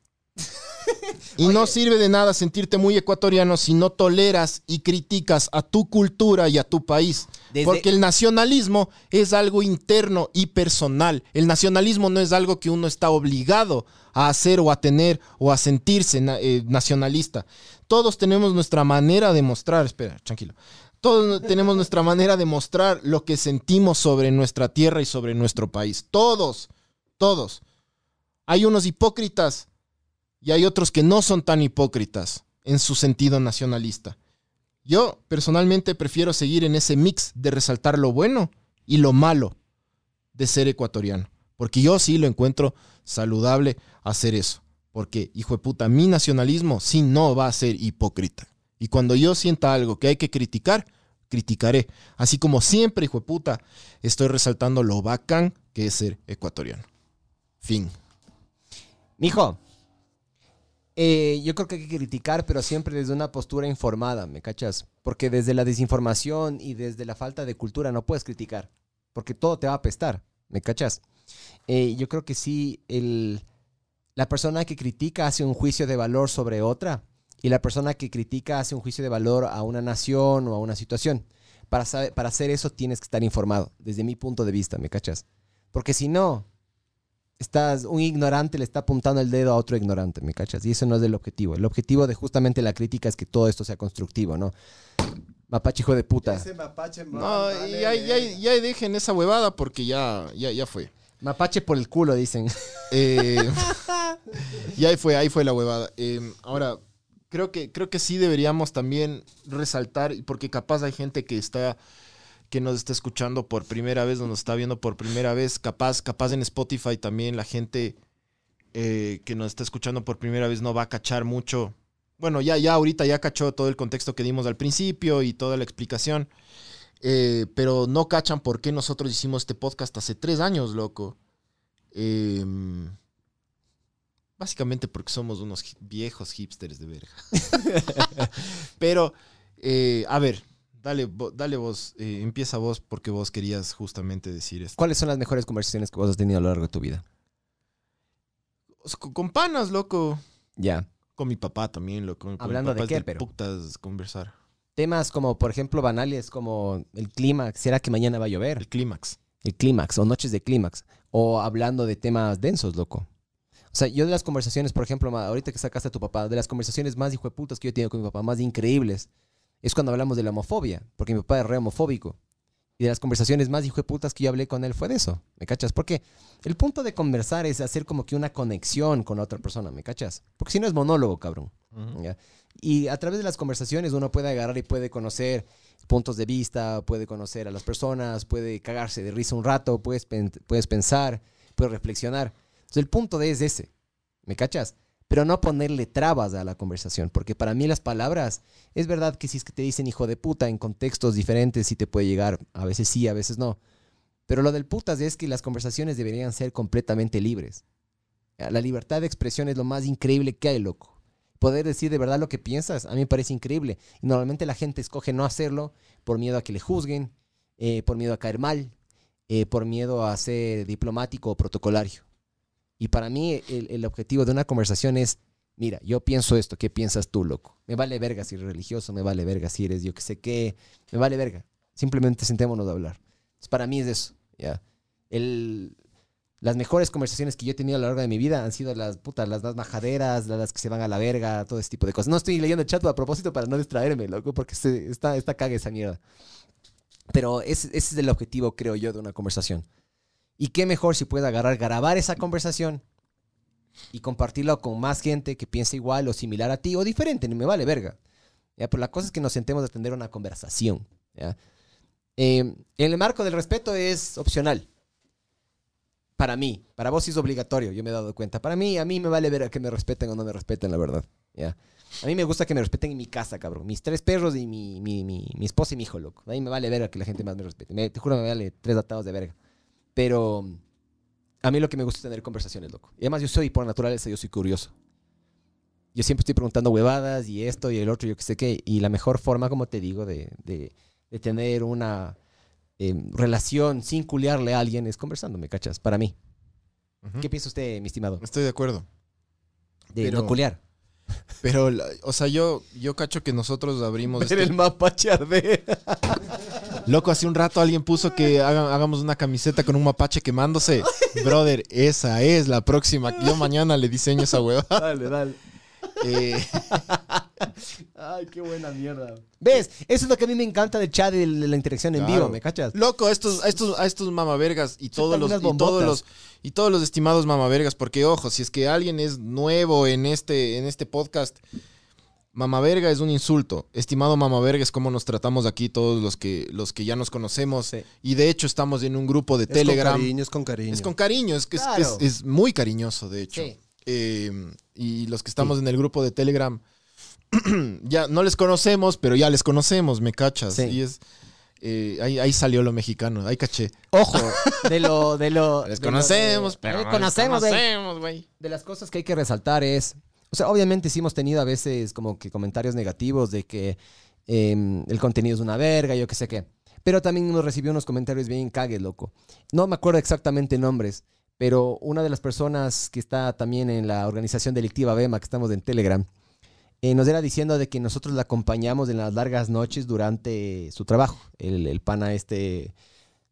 Y no sirve de nada sentirte muy ecuatoriano si no toleras y criticas a tu cultura y a tu país. Desde- Porque el nacionalismo es algo interno y personal. El nacionalismo no es algo que uno está obligado a hacer o a tener o a sentirse eh, nacionalista. Todos tenemos nuestra manera de mostrar, espera, tranquilo. Todos tenemos nuestra manera de mostrar lo que sentimos sobre nuestra tierra y sobre nuestro país. Todos, todos. Hay unos hipócritas y hay otros que no son tan hipócritas en su sentido nacionalista. Yo personalmente prefiero seguir en ese mix de resaltar lo bueno y lo malo de ser ecuatoriano, porque yo sí lo encuentro saludable hacer eso, porque hijo de puta, mi nacionalismo sí no va a ser hipócrita. Y cuando yo sienta algo que hay que criticar, criticaré, así como siempre, hijo de puta, estoy resaltando lo bacán que es ser ecuatoriano. Fin. Mijo, eh, yo creo que hay que criticar, pero siempre desde una postura informada, ¿me cachas? Porque desde la desinformación y desde la falta de cultura no puedes criticar, porque todo te va a apestar, ¿me cachas? Eh, yo creo que sí, el, la persona que critica hace un juicio de valor sobre otra y la persona que critica hace un juicio de valor a una nación o a una situación. Para, saber- para hacer eso tienes que estar informado, desde mi punto de vista, ¿me cachas? Porque si no, estás, un ignorante le está apuntando el dedo a otro ignorante, ¿me cachas? Y eso no es el objetivo. El objetivo de justamente la crítica es que todo esto sea constructivo, ¿no? Mapache hijo de puta. Ese mapache, No, vale, y ya, ya, ya dejen esa huevada porque ya, ya, ya fue. Mapache por el culo, dicen. Eh, y ahí fue, ahí fue la huevada. Eh, ahora, creo que, creo que sí deberíamos también resaltar, porque capaz hay gente que está que nos está escuchando por primera vez, nos está viendo por primera vez, capaz, capaz en Spotify también la gente eh, que nos está escuchando por primera vez no va a cachar mucho. Bueno, ya, ya ahorita ya cachó todo el contexto que dimos al principio y toda la explicación. Eh, pero no cachan por qué nosotros hicimos este podcast hace tres años, loco. Eh, básicamente porque somos unos viejos hipsters de verga. pero, eh, a ver, dale, dale vos, eh, empieza vos porque vos querías justamente decir esto. ¿Cuáles son las mejores conversaciones que vos has tenido a lo largo de tu vida? Con, con panas, loco. Ya. Con mi papá también, loco. Con ¿Hablando de papá qué, pero? putas conversar. Temas como, por ejemplo, banales como el clima. ¿Será que mañana va a llover? El clímax. El clímax o noches de clímax. O hablando de temas densos, loco. O sea, yo de las conversaciones, por ejemplo, ahorita que sacaste a tu papá, de las conversaciones más hijueputas que yo he tenido con mi papá, más increíbles, es cuando hablamos de la homofobia, porque mi papá es re homofóbico. Y de las conversaciones más hijueputas que yo hablé con él fue de eso, ¿me cachas? Porque el punto de conversar es hacer como que una conexión con la otra persona, ¿me cachas? Porque si no es monólogo, cabrón. ¿ya? Y a través de las conversaciones uno puede agarrar y puede conocer puntos de vista, puede conocer a las personas, puede cagarse de risa un rato, puedes, pen- puedes pensar, puedes reflexionar. Entonces el punto de es ese, ¿me cachas? Pero no ponerle trabas a la conversación, porque para mí las palabras, es verdad que si es que te dicen hijo de puta en contextos diferentes, sí te puede llegar, a veces sí, a veces no. Pero lo del putas es que las conversaciones deberían ser completamente libres. La libertad de expresión es lo más increíble que hay, loco poder decir de verdad lo que piensas, a mí me parece increíble. Y normalmente la gente escoge no hacerlo por miedo a que le juzguen, eh, por miedo a caer mal, eh, por miedo a ser diplomático o protocolario. Y para mí el, el objetivo de una conversación es, mira, yo pienso esto, ¿qué piensas tú, loco? Me vale verga si eres religioso, me vale verga si eres yo que sé qué, me vale verga. Simplemente sentémonos a hablar. Entonces, para mí es eso, ¿ya? El, las mejores conversaciones que yo he tenido a lo largo de mi vida han sido las putas, las más majaderas, las que se van a la verga, todo ese tipo de cosas. No estoy leyendo el chat a propósito para no distraerme, loco, porque se- está, está caga esa mierda. Pero ese, ese es el objetivo, creo yo, de una conversación. Y qué mejor si puedes agarrar, grabar esa conversación y compartirla con más gente que piensa igual o similar a ti o diferente, ni me vale verga. ¿ya? Pero la cosa es que nos sentemos a tener una conversación. ¿ya? Eh, en el marco del respeto es opcional. Para mí, para vos es obligatorio, yo me he dado cuenta. Para mí, a mí me vale ver que me respeten o no me respeten, la verdad. ¿ya? A mí me gusta que me respeten en mi casa, cabrón. Mis tres perros y mi, mi, mi, esposa y mi hijo, loco. A mí me vale ver que la gente más me respete. Te juro, me vale tres atados de verga. Pero a mí lo que me gusta es tener conversaciones, loco. Y además yo soy, por naturaleza, yo soy curioso. Yo siempre estoy preguntando huevadas y esto y el otro, yo qué sé qué. Y la mejor forma, como te digo, de, de, de tener una eh, relación sin culiarle a alguien es conversando, ¿me cachas? Para mí. ¿Qué piensa usted, mi estimado? Estoy de acuerdo. De Pero- no culiar. Pero, o sea, yo, yo cacho que nosotros abrimos. este- mapache arder. Loco, hace un rato alguien puso que haga- hagamos una camiseta con un mapache quemándose. Brother, esa es la próxima. Yo mañana le diseño esa hueva. Dale, dale. Eh, Ay, qué buena mierda. ¿Ves? Eso es lo que a mí me encanta del chat y de la interacción en Claro. vivo, ¿me cachas? loco, a estos, a estos, a estos mamavergas y todos los, y todos los y todos los estimados mamavergas, porque ojo, si es que alguien es nuevo en este, en este podcast, mamaverga es un insulto. Estimado mamaverga es como nos tratamos aquí todos los que, los que ya nos conocemos. Sí. Y de hecho estamos en un grupo de Es Telegram. con cariño, es con cariño. Es con cariño, es que es- Claro. es, es muy cariñoso, de hecho. Sí. Eh, y los que estamos en el grupo de Telegram, ya no les conocemos, pero ya les conocemos, me cachas. Sí. Y es. eh, ahí, ahí salió lo mexicano, ahí caché. Ojo, de lo, de lo. Les de lo conocemos, de- pero. les no conocemos, güey. de las cosas que hay que resaltar es, o sea, obviamente sí hemos tenido a veces como que comentarios negativos de que eh, el contenido es una verga, yo qué sé qué. Pero también hemos recibido unos comentarios bien cagues, loco. No me acuerdo exactamente nombres, pero una de las personas que está también en la organización delictiva BEMA, que estamos en Telegram, eh, nos era diciendo de que nosotros la acompañamos en las largas noches durante su trabajo. El, el pana este,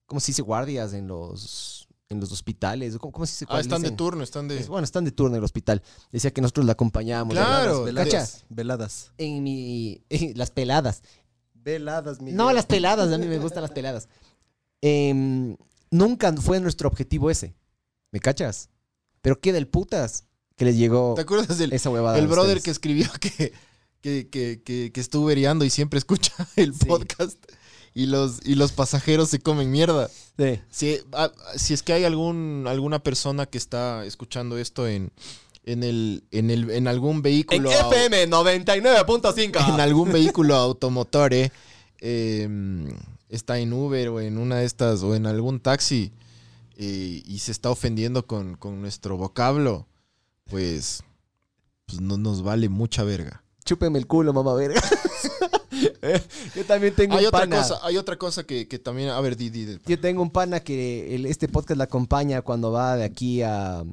¿cómo se dice? Guardias en los, en los hospitales. ¿Cómo, cómo se dice? Ah, están de turno, están de. bueno, están de turno en el hospital. Decía que nosotros la acompañamos. Claro, Veladas, veladas, veladas. En mi. en las peladas. Veladas, Miguel. No, las peladas. A mí me gustan las peladas. Em, nunca fue nuestro objetivo ese. ¿Me cachas? Pero qué del putas que les llegó ¿Te acuerdas del esa huevada. el brother que escribió que, que, que, que, que estuvo eriando y siempre escucha el Sí. podcast? Y los, y los pasajeros se comen mierda. Sí. Si, ah, si es que hay algún, alguna persona que está escuchando esto en, en, el, en, el, en algún En vehículo. au- FM 99.5. en algún vehículo automotor, eh, eh, está en Uber o en una de estas, o en algún taxi, eh, y se está ofendiendo con, con nuestro vocablo, pues, pues no nos vale mucha verga. Chúpeme el culo, mamá verga. Yo también tengo Hay un otra pana. cosa, hay otra cosa que, que también, a ver, di, di, di. Yo tengo un pana que el- este podcast la acompaña cuando va de aquí a, a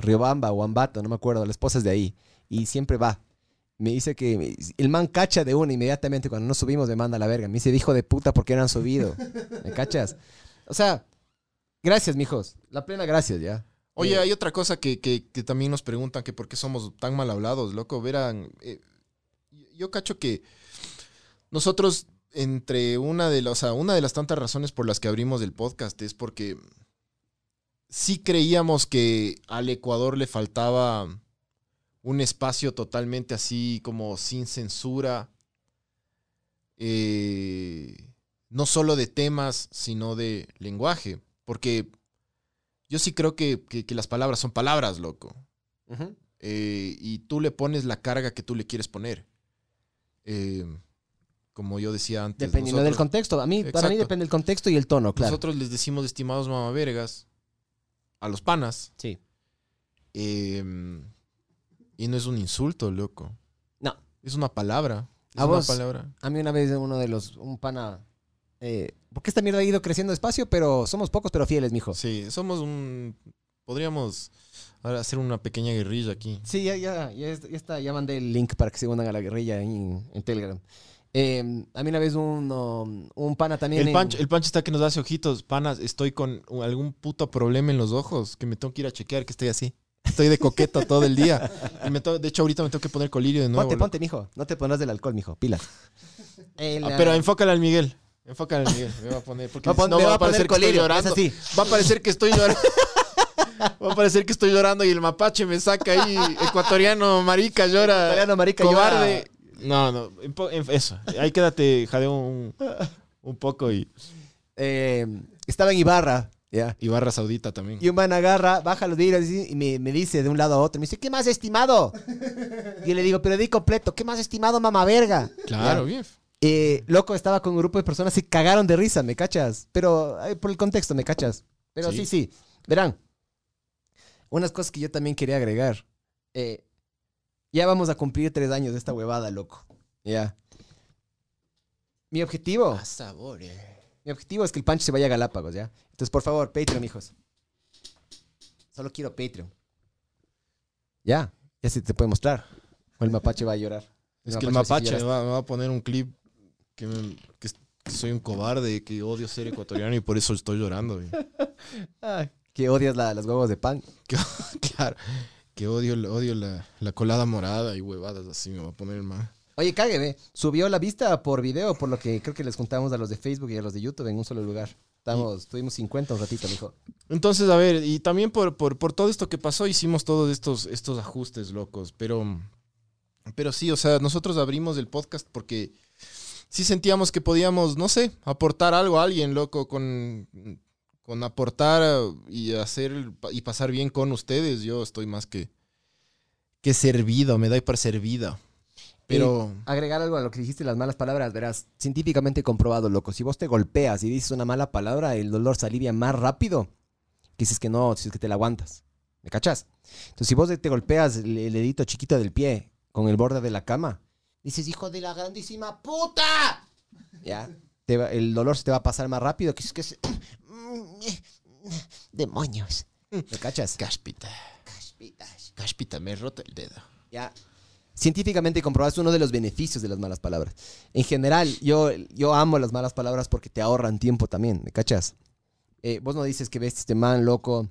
Riobamba o Ambato, no me acuerdo, la esposa es de ahí. Y siempre va. Me dice que el man cacha de una inmediatamente cuando nos subimos me manda a la verga. Me dice, hijo de puta, ¿por qué no han subido? ¿Me cachas? O sea, gracias, mijos. La plena gracias, ya. Oye, Eh, hay otra cosa que, que- que también nos preguntan que por qué somos tan mal hablados, loco. Verán, eh, yo cacho que nosotros, entre una de las, o sea, una de las tantas razones por las que abrimos el podcast es porque sí creíamos que al Ecuador le faltaba un espacio totalmente así como sin censura, eh, no solo de temas, sino de lenguaje. Porque yo sí creo que, que- que las palabras son palabras, loco. Eh, y tú le pones la carga que tú le quieres poner. Eh, como yo decía antes. Dependiendo del contexto. A mí, para mí depende el contexto y el tono, claro. Nosotros les decimos estimados mamavergas a los panas. Sí. eh, y no es un insulto, loco. No. Es una palabra. Es A una vos- palabra. A mí una vez uno de los, un pana... Eh, porque esta mierda ha ido creciendo despacio, pero somos pocos pero fieles, mijo. Sí, somos un. Podríamos hacer una pequeña guerrilla aquí. Sí, ya, ya, ya, es- ya está, ya mandé el link para que se unan a la guerrilla ahí en, en Telegram. Eh, a mí una vez un, um, un pana también... El en- pancho, el pancho está que nos hace ojitos. Panas, estoy con algún puto problema en los ojos que me tengo que ir a chequear que estoy así. Estoy de coqueto todo el día. Y me to- de hecho, ahorita me tengo que poner colirio de nuevo. Ponte, loco. ponte, mijo. No te pondrás del alcohol, mijo. Pilas. El, Ah, ah, pero enfócale al Miguel. Enfoca en el Miguel, me va a poner. Porque Va si no me va va a parecer que estoy colirio, llorando. es así. Va a parecer que estoy llorando. Va a parecer que estoy llorando y el mapache me saca ahí. Ecuatoriano marica llora. Ecuatoriano marica cobarde. No, no. eso. Ahí quédate, jadeo un, un poco y. Eh, estaba en Ibarra, ya. Y barra saudita también. Y un man agarra, baja los vidrios y me, me dice de un lado a otro, me dice, ¿qué más estimado? Y yo le digo, pero di completo, ¿qué más estimado, mamá verga? Claro, bien. Eh, loco, estaba con un grupo de personas, se cagaron de risa, ¿me cachas? Pero eh, por el contexto, ¿me cachas? Pero sí, Sí. sí. Verán, unas cosas que yo también quería agregar. Eh, ya vamos a cumplir tres años de esta huevada, loco. Ya. Mi objetivo, sabor, eh. mi objetivo es que el Pancho se vaya a Galápagos, ¿ya? Entonces, por favor, Patreon, hijos. Solo quiero Patreon. Ya, ya se te puede mostrar. O el mapache va a llorar. Es que el a mapache va, me va a poner un clip que, me- que que soy un cobarde, que odio ser ecuatoriano y por eso estoy llorando. Ay, que odias la- las huevos de pan. claro. Que odio, odio la, la colada morada y huevadas así me va a poner el man. Oye, cague, ve. Subió la vista por video, por lo que creo que les contamos a los de Facebook y a los de YouTube en un solo lugar. Estamos, tuvimos 50 un ratito, mijo. Entonces, a ver, y también por, por, por todo esto que pasó, hicimos todos estos, estos ajustes locos, pero, pero sí, o sea, nosotros abrimos el podcast porque sí sentíamos que podíamos, no sé, aportar algo a alguien, loco, con, con aportar eh, y hacer y pasar bien con ustedes. Yo estoy más que, que servido, me doy por servido. Pero, Agregar algo a lo que dijiste, las malas palabras, verás, científicamente comprobado, loco. Si vos te golpeas y dices una mala palabra, el dolor se alivia más rápido que si es que no, si es que te la aguantas. ¿Me cachas? Entonces, si vos te golpeas el, el dedito chiquito del pie con el borde de la cama, dices, hijo de la grandísima puta. Ya, te va- el dolor se te va a pasar más rápido que es que... se- Demonios. ¿Me cachas? Caspita, Caspitas. Caspita, me he roto el dedo. Ya. Científicamente comprobado es uno de los beneficios de las malas palabras. En general, yo, yo amo las malas palabras porque te ahorran tiempo también, ¿me cachas? Eh, vos no dices que ves este man loco.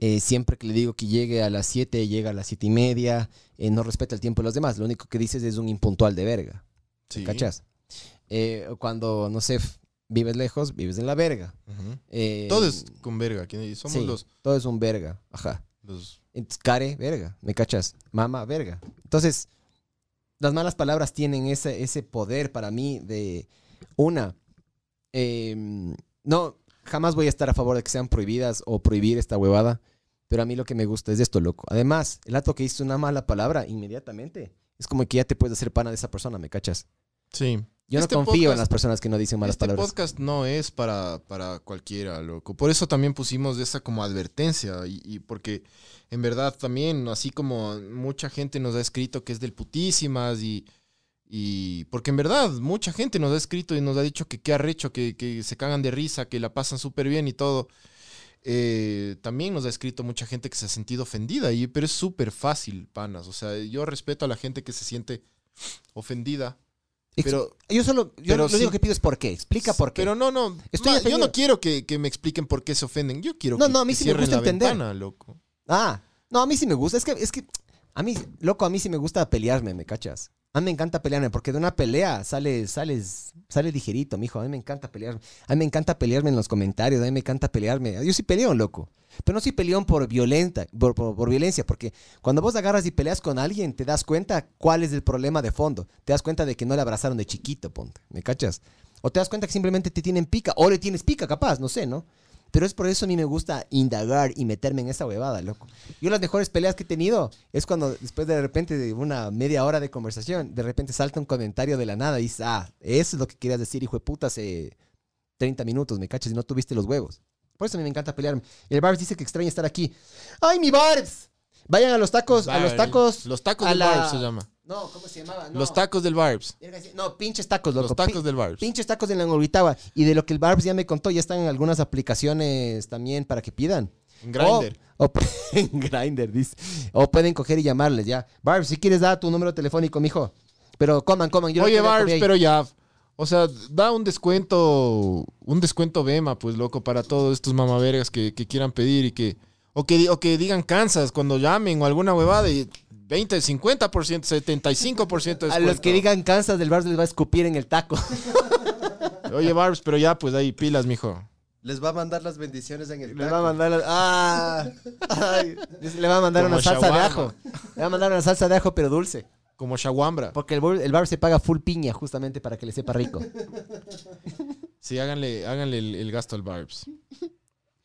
Eh, siempre que le digo que llegue a las 7, llega a las siete y media. eh, no respeta el tiempo de los demás. Lo único que dices es un impuntual de verga. ¿Me Sí. cachas? Eh, cuando, no sé, vives lejos, vives en la verga. Ujú. Eh, Todo es con verga. ¿quién- Somos sí, los, Todo es un verga. Ajá. los care, verga, ¿me cachas? Mama, verga. Entonces, las malas palabras tienen ese, ese poder para mí de, una, em, no, jamás voy a estar a favor de que sean prohibidas o prohibir esta huevada, pero a mí lo que me gusta es esto, loco. Además, el acto que dices una mala palabra, inmediatamente, es como que ya te puedes hacer pana de esa persona, ¿me cachas? Sí. Yo Este no confío en las personas que no dicen malas este palabras. podcast no es para, para cualquiera, loco. Por eso también pusimos esa como advertencia. Y, y porque en verdad también, así como mucha gente nos ha escrito que es del putísimas y. Y porque en verdad mucha gente nos ha escrito y nos ha dicho que qué arrecho, que, que se cagan de risa, que la pasan súper bien y todo. Eh, también nos ha escrito mucha gente que se ha sentido ofendida, y, pero es súper fácil, panas. O sea, yo respeto a la gente que se siente ofendida. Pero yo solo, yo pero lo sí. único que pido es por qué. Explica por qué. Pero no, no. Estoy ma, yo no quiero que, que me expliquen por qué se ofenden. Yo quiero No, que, no, a mí sí me gusta entender. ventana, loco. Ah, no, a mí sí me gusta. Es que, es que, a mí, loco, a mí sí me gusta pelearme, ¿me cachas? A mí me encanta pelearme, porque de una pelea sale, sales, sale ligerito, mijo. A mí me encanta pelearme. A mí me encanta pelearme en los comentarios, a mí me encanta pelearme. Yo sí peleo, loco. Pero no soy peleón por violenta, por violencia, porque cuando vos agarras y peleas con alguien, te das cuenta cuál es el problema de fondo. Te das cuenta de que no le abrazaron de chiquito, ponte. ¿Me cachas? O te das cuenta que simplemente te tienen pica, o le tienes pica, capaz, no sé, ¿no? Pero es por eso a mí me gusta indagar y meterme en esa huevada, loco. Yo las mejores peleas que he tenido es cuando después de repente de una media hora de conversación, de repente salta un comentario de la nada y dices, ah, eso es lo que querías decir, hijo de puta, hace 30 minutos, me cachas, y no tuviste los huevos. Por eso a mí me encanta pelearme. Y el Barbs dice que extraña estar aquí. ¡Ay, mi Barbs! Vayan a los tacos, a los tacos. Los tacos a la- Barbs se llama. No, ¿cómo se llamaba? No. Los tacos del Barbs. No, pinches tacos, loco. Los tacos del Barbs. Pinches tacos en la Ngolitagua. Y de lo que el Barbs ya me contó, ya están en algunas aplicaciones también para que pidan. En Grindr. O, o- en Grindr, dice. O pueden coger y llamarles ya. Barbs, si quieres, da tu número telefónico, mijo. Pero coman, coman. Yo Oye, Barbs, pero ya. O sea, da un descuento, un descuento Bema, pues, loco, para todos estos mamavergas que, que quieran pedir y que, o que, o que digan Kansas cuando llamen o alguna huevada y 20, 50%, 75% de. A los que digan cansas del Barbs les va a escupir en el taco. Oye, Barbs, pero ya, pues ahí pilas, mijo. Les va a mandar las bendiciones en el Le va a taco. mandar la- ¡Ah! Ay, le va a mandar Como una salsa de ajo. Le va a mandar una salsa de ajo, pero dulce. Como Shawambra. Porque el, bar- el bar se paga full piña justamente para que le sepa rico. Sí, háganle, háganle el, el gasto al Barbs.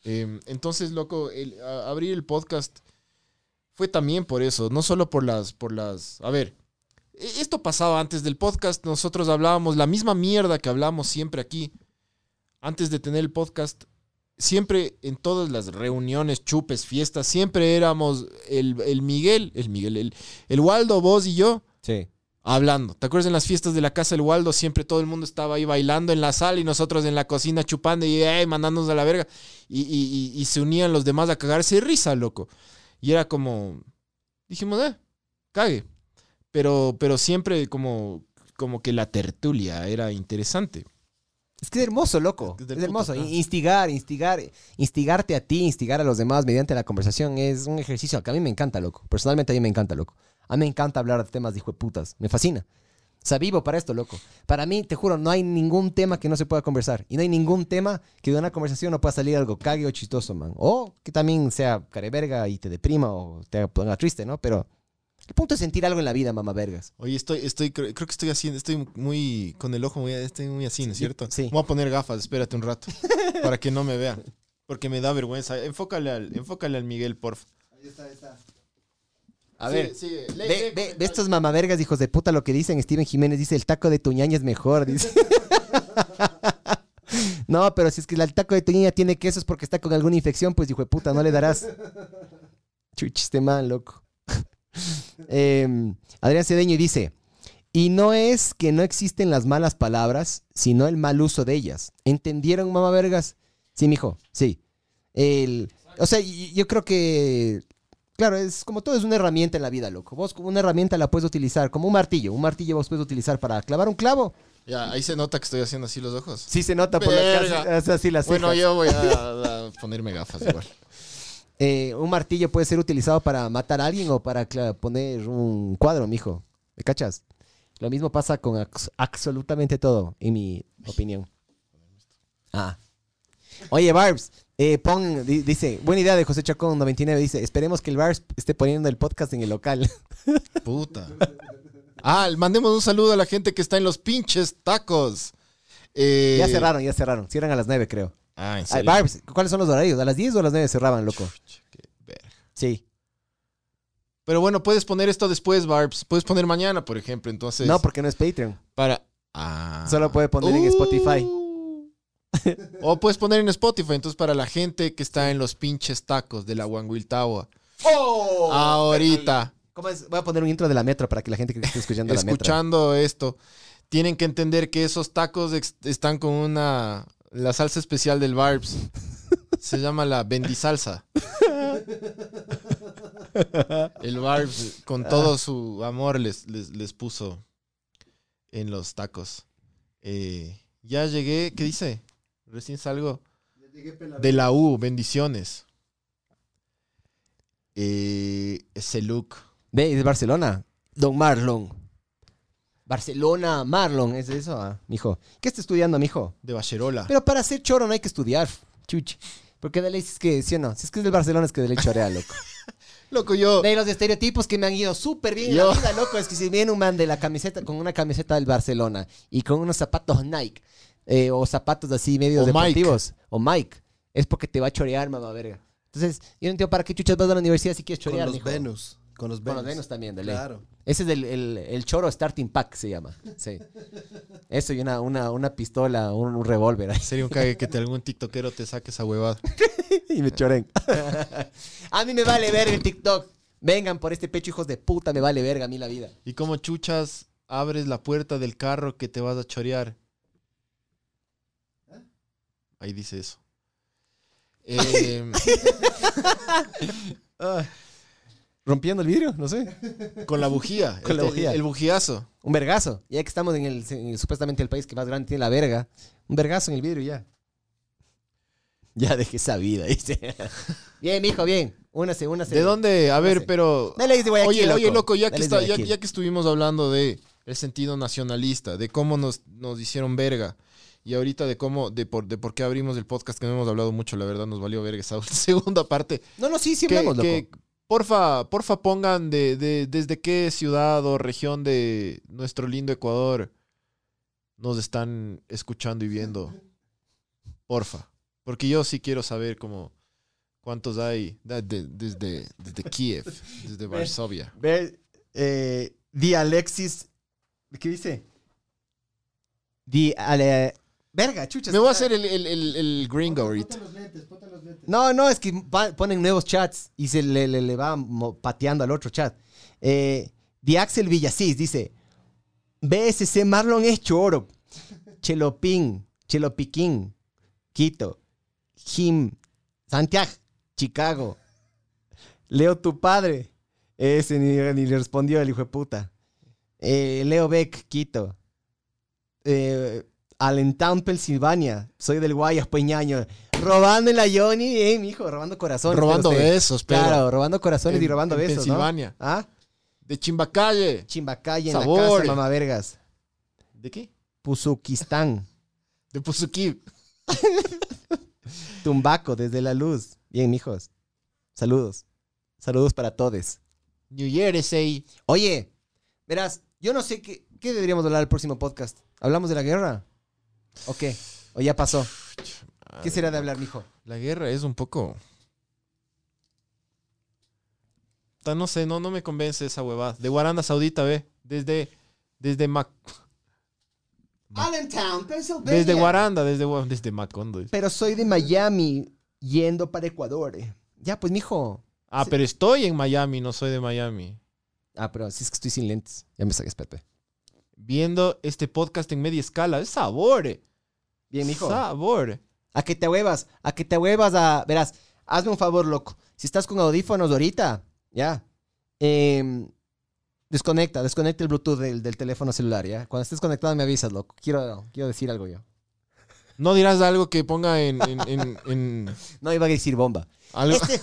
Eh, entonces, loco, el, a- abrir el podcast fue también por eso, no solo por las, por las. A ver, e- esto pasaba antes del podcast. Nosotros hablábamos la misma mierda que hablamos siempre aquí. Antes de tener el podcast, siempre en todas las reuniones, chupes, fiestas, siempre éramos el, el Miguel, el Miguel, el, el Waldo, vos y yo Sí. hablando. ¿Te acuerdas en las fiestas de la casa del Waldo? Siempre todo el mundo estaba ahí bailando en la sala y nosotros en la cocina chupando y mandándonos a la verga. Y, y- y- y se unían los demás a cagarse de risa, loco. Y era como. Dijimos, eh, cague. Pero, pero siempre como, como que la tertulia era interesante. Es que es hermoso, loco. Es Es, del puto, hermoso. Instigar, instigar, instigarte a ti, instigar a los demás mediante la conversación es un ejercicio que a mí me encanta, loco. Personalmente a mí me encanta, loco. A mí me encanta hablar de temas de hijo de putas. Me fascina. O sea, vivo para esto, loco. Para mí, te juro, no hay ningún tema que no se pueda conversar. Y no hay ningún tema que de una conversación no pueda salir algo cague o chistoso, man. O que también sea careverga y te deprima o te ponga triste, ¿no? Pero el punto es sentir algo en la vida, mamá vergas. Oye, estoy, estoy, creo creo que estoy haciendo, estoy muy, con el ojo muy, estoy muy así, ¿no es cierto? Sí. Voy a poner gafas, espérate un rato, para que no me vean, porque me da vergüenza. Enfócale al, enfócale al Miguel, porfa. A Sí, ver. sí, lee- Ve, ve, ve estos mamavergas, hijos de puta, lo que dicen. Steven Jiménez dice, el taco de tu ñaña es mejor, dice. no, pero si es que el taco de tu ñaña tiene queso es porque está con alguna infección, pues hijo de puta, no le darás. Chuchiste mal, loco. Em, Adrián Cedeño dice, y no es que no existen las malas palabras, sino el mal uso de ellas. ¿Entendieron, mamavergas? Sí, mijo, sí. El, o sea, yo creo que Claro, es como todo es una herramienta en la vida, loco. Vos como una herramienta la puedes utilizar, como un martillo. Un martillo vos puedes utilizar para clavar un clavo. Ya, ahí se nota que estoy haciendo así los ojos. Sí se nota por Verga. las así las Bueno, cejas. yo voy a, a ponerme gafas igual. Eh, un martillo puede ser utilizado para matar a alguien o para poner un cuadro, mijo. ¿Me cachas? Lo mismo pasa con absolutamente todo, en mi opinión. Ah. Oye, Barbs, eh, pon, di- dice, buena idea de José Chacón 99, dice, esperemos que el Barbs esté poniendo el podcast en el local. Puta. Ah, mandemos un saludo a la gente que está en los pinches tacos. Eh, ya cerraron, ya cerraron. Cierran a las 9, creo. Ah, en Ay, serio. Barbs, ¿cuáles son los horarios? ¿A las 10 o a las 9 cerraban, loco? Qué verga. Sí. Pero bueno, puedes poner esto después, Barbs. Puedes poner mañana, por ejemplo. Entonces, No, porque no es Patreon. para. Ah. Solo puede poner en Spotify. o puedes poner en Spotify. Entonces, para la gente que está en los pinches tacos de la Wanguiltawa. ¡Oh! Ahorita, ¿Cómo es? Voy a poner un intro de la metro para que la gente que esté escuchando la metro. escuchando esto, tienen que entender que esos tacos están con una. La salsa especial del Barbs. Se llama la bendisalsa. El Barbs, con todo su amor, les, les, les puso en los tacos. Eh, ya llegué, ¿qué dice? Recién salgo de la U, bendiciones. Eh, ese look. De Barcelona. Don Marlon. Barcelona, Marlon, es eso, ah, mijo. ¿Qué está estudiando, mijo? De Bacherola. Pero para ser choro no hay que estudiar, chuch. Porque de ley es que, ¿sí o no? Si es que es del Barcelona es que de ley chorea, loco. Loco, yo. De los estereotipos que me han ido súper bien en Yo- la vida, loco. Es que si viene un man de la camiseta, con una camiseta del Barcelona y con unos zapatos Nike eh, o zapatos así medios O Mike. deportivos o Mike, es porque te va a chorear, mamá verga. Entonces, yo no entiendo para qué chuchas vas a la universidad si quieres Con chorear, los mijo. Venus. Con los Con Venus. los Venus también, de ley. Claro. Ese es el, el- el choro starting pack, se llama. Sí. Eso y una, una, una pistola, un, un revólver. Sería un cague que te, algún tiktokero te saque esa huevada. y me choren. a mí me vale verga el TikTok. Vengan por este pecho, hijos de puta, me vale verga a mí la vida. ¿Y cómo chuchas abres la puerta del carro que te vas a chorear? Ahí dice eso. Eh, Rompiendo el vidrio, no sé. con la bujía. Con la el, bujía. El bujiazo. Un vergazo. Ya que estamos en el, en el- supuestamente el país que más grande tiene la verga. Un vergazo en el vidrio ya. Ya dejé esa vida, dice. bien, mijo, bien. Únase, únase. ¿De dónde? A ver, pero. Dale, Guayaquil, Oye, loco. oye, loco, ya que, está, ya que estuvimos hablando de, el sentido nacionalista, de cómo nos, nos hicieron verga. Y ahorita de cómo, de por, de por qué abrimos el podcast, que no hemos hablado mucho, la verdad, nos valió verga esa segunda parte. No, no, sí, sí que, hablamos, loco. que, porfa, porfa pongan de, de- desde qué ciudad o región de nuestro lindo Ecuador nos están escuchando y viendo. Porfa. Porque yo sí quiero saber como cuántos hay desde, desde Kiev, desde Varsovia. Ver, eh, Di Alexis. ¿Qué dice? Di Ale. Verga, chucha. Me voy a hacer el, el, el, el gringo ahorita. No, no, es que va- ponen nuevos chats y se le, le- le va pateando al otro chat. Eh, Di Axel Villasís dice: BSC Marlon es choro. Chelopín, Chelopiquín, Quito, Jim, Santiago, Chicago. Leo tu padre. Ese ni, ni le respondió el hijo de puta. Eh, Leo Beck, Quito. Eh, Allentown, Pensilvania. Soy del Guayas, Peñaño. Robando en la Johnny, eh, mijo, robando corazones. Robando besos, pero Claro, robando corazones y robando en besos, ¿no? Pensilvania. ¿Ah? De Chimbacalle. Chimbacalle en la casa, mamá vergas. ¿De qué? Puzukistán. De Puzuki. Tumbaco, desde la luz. Bien, mijos. Saludos. Saludos para todos. New Jersey. Oye, verás, yo no sé qué, qué deberíamos hablar el próximo podcast. ¿Hablamos de la guerra? ¿O qué? ¿O ya pasó? ¿Qué será de hablar, mijo? La guerra es un poco. No sé, no, no me convence esa huevada. De Guaranda Saudita, ve. Desde. Desde Mac. Allentown, Pennsylvania. Desde Guaranda, desde, desde Macondo. Pero soy de Miami, yendo para Ecuador. Ya, pues, mijo. Ah, pero estoy en Miami, no soy de Miami. Ah, pero si es que estoy sin lentes. Ya me saqué, Pepe. Viendo este podcast en media escala. Es sabor. eh. Bien, mijo. Sabor. A que te huevas, a que te huevas a... Verás, hazme un favor, loco. Si estás con audífonos ahorita, ya. em, desconecta, desconecta el Bluetooth del, del teléfono celular, ¿ya? Cuando estés conectado me avisas, loco. Quiero, quiero decir algo yo. No dirás algo que ponga en. en, en- en- No iba a decir bomba. algo, Este,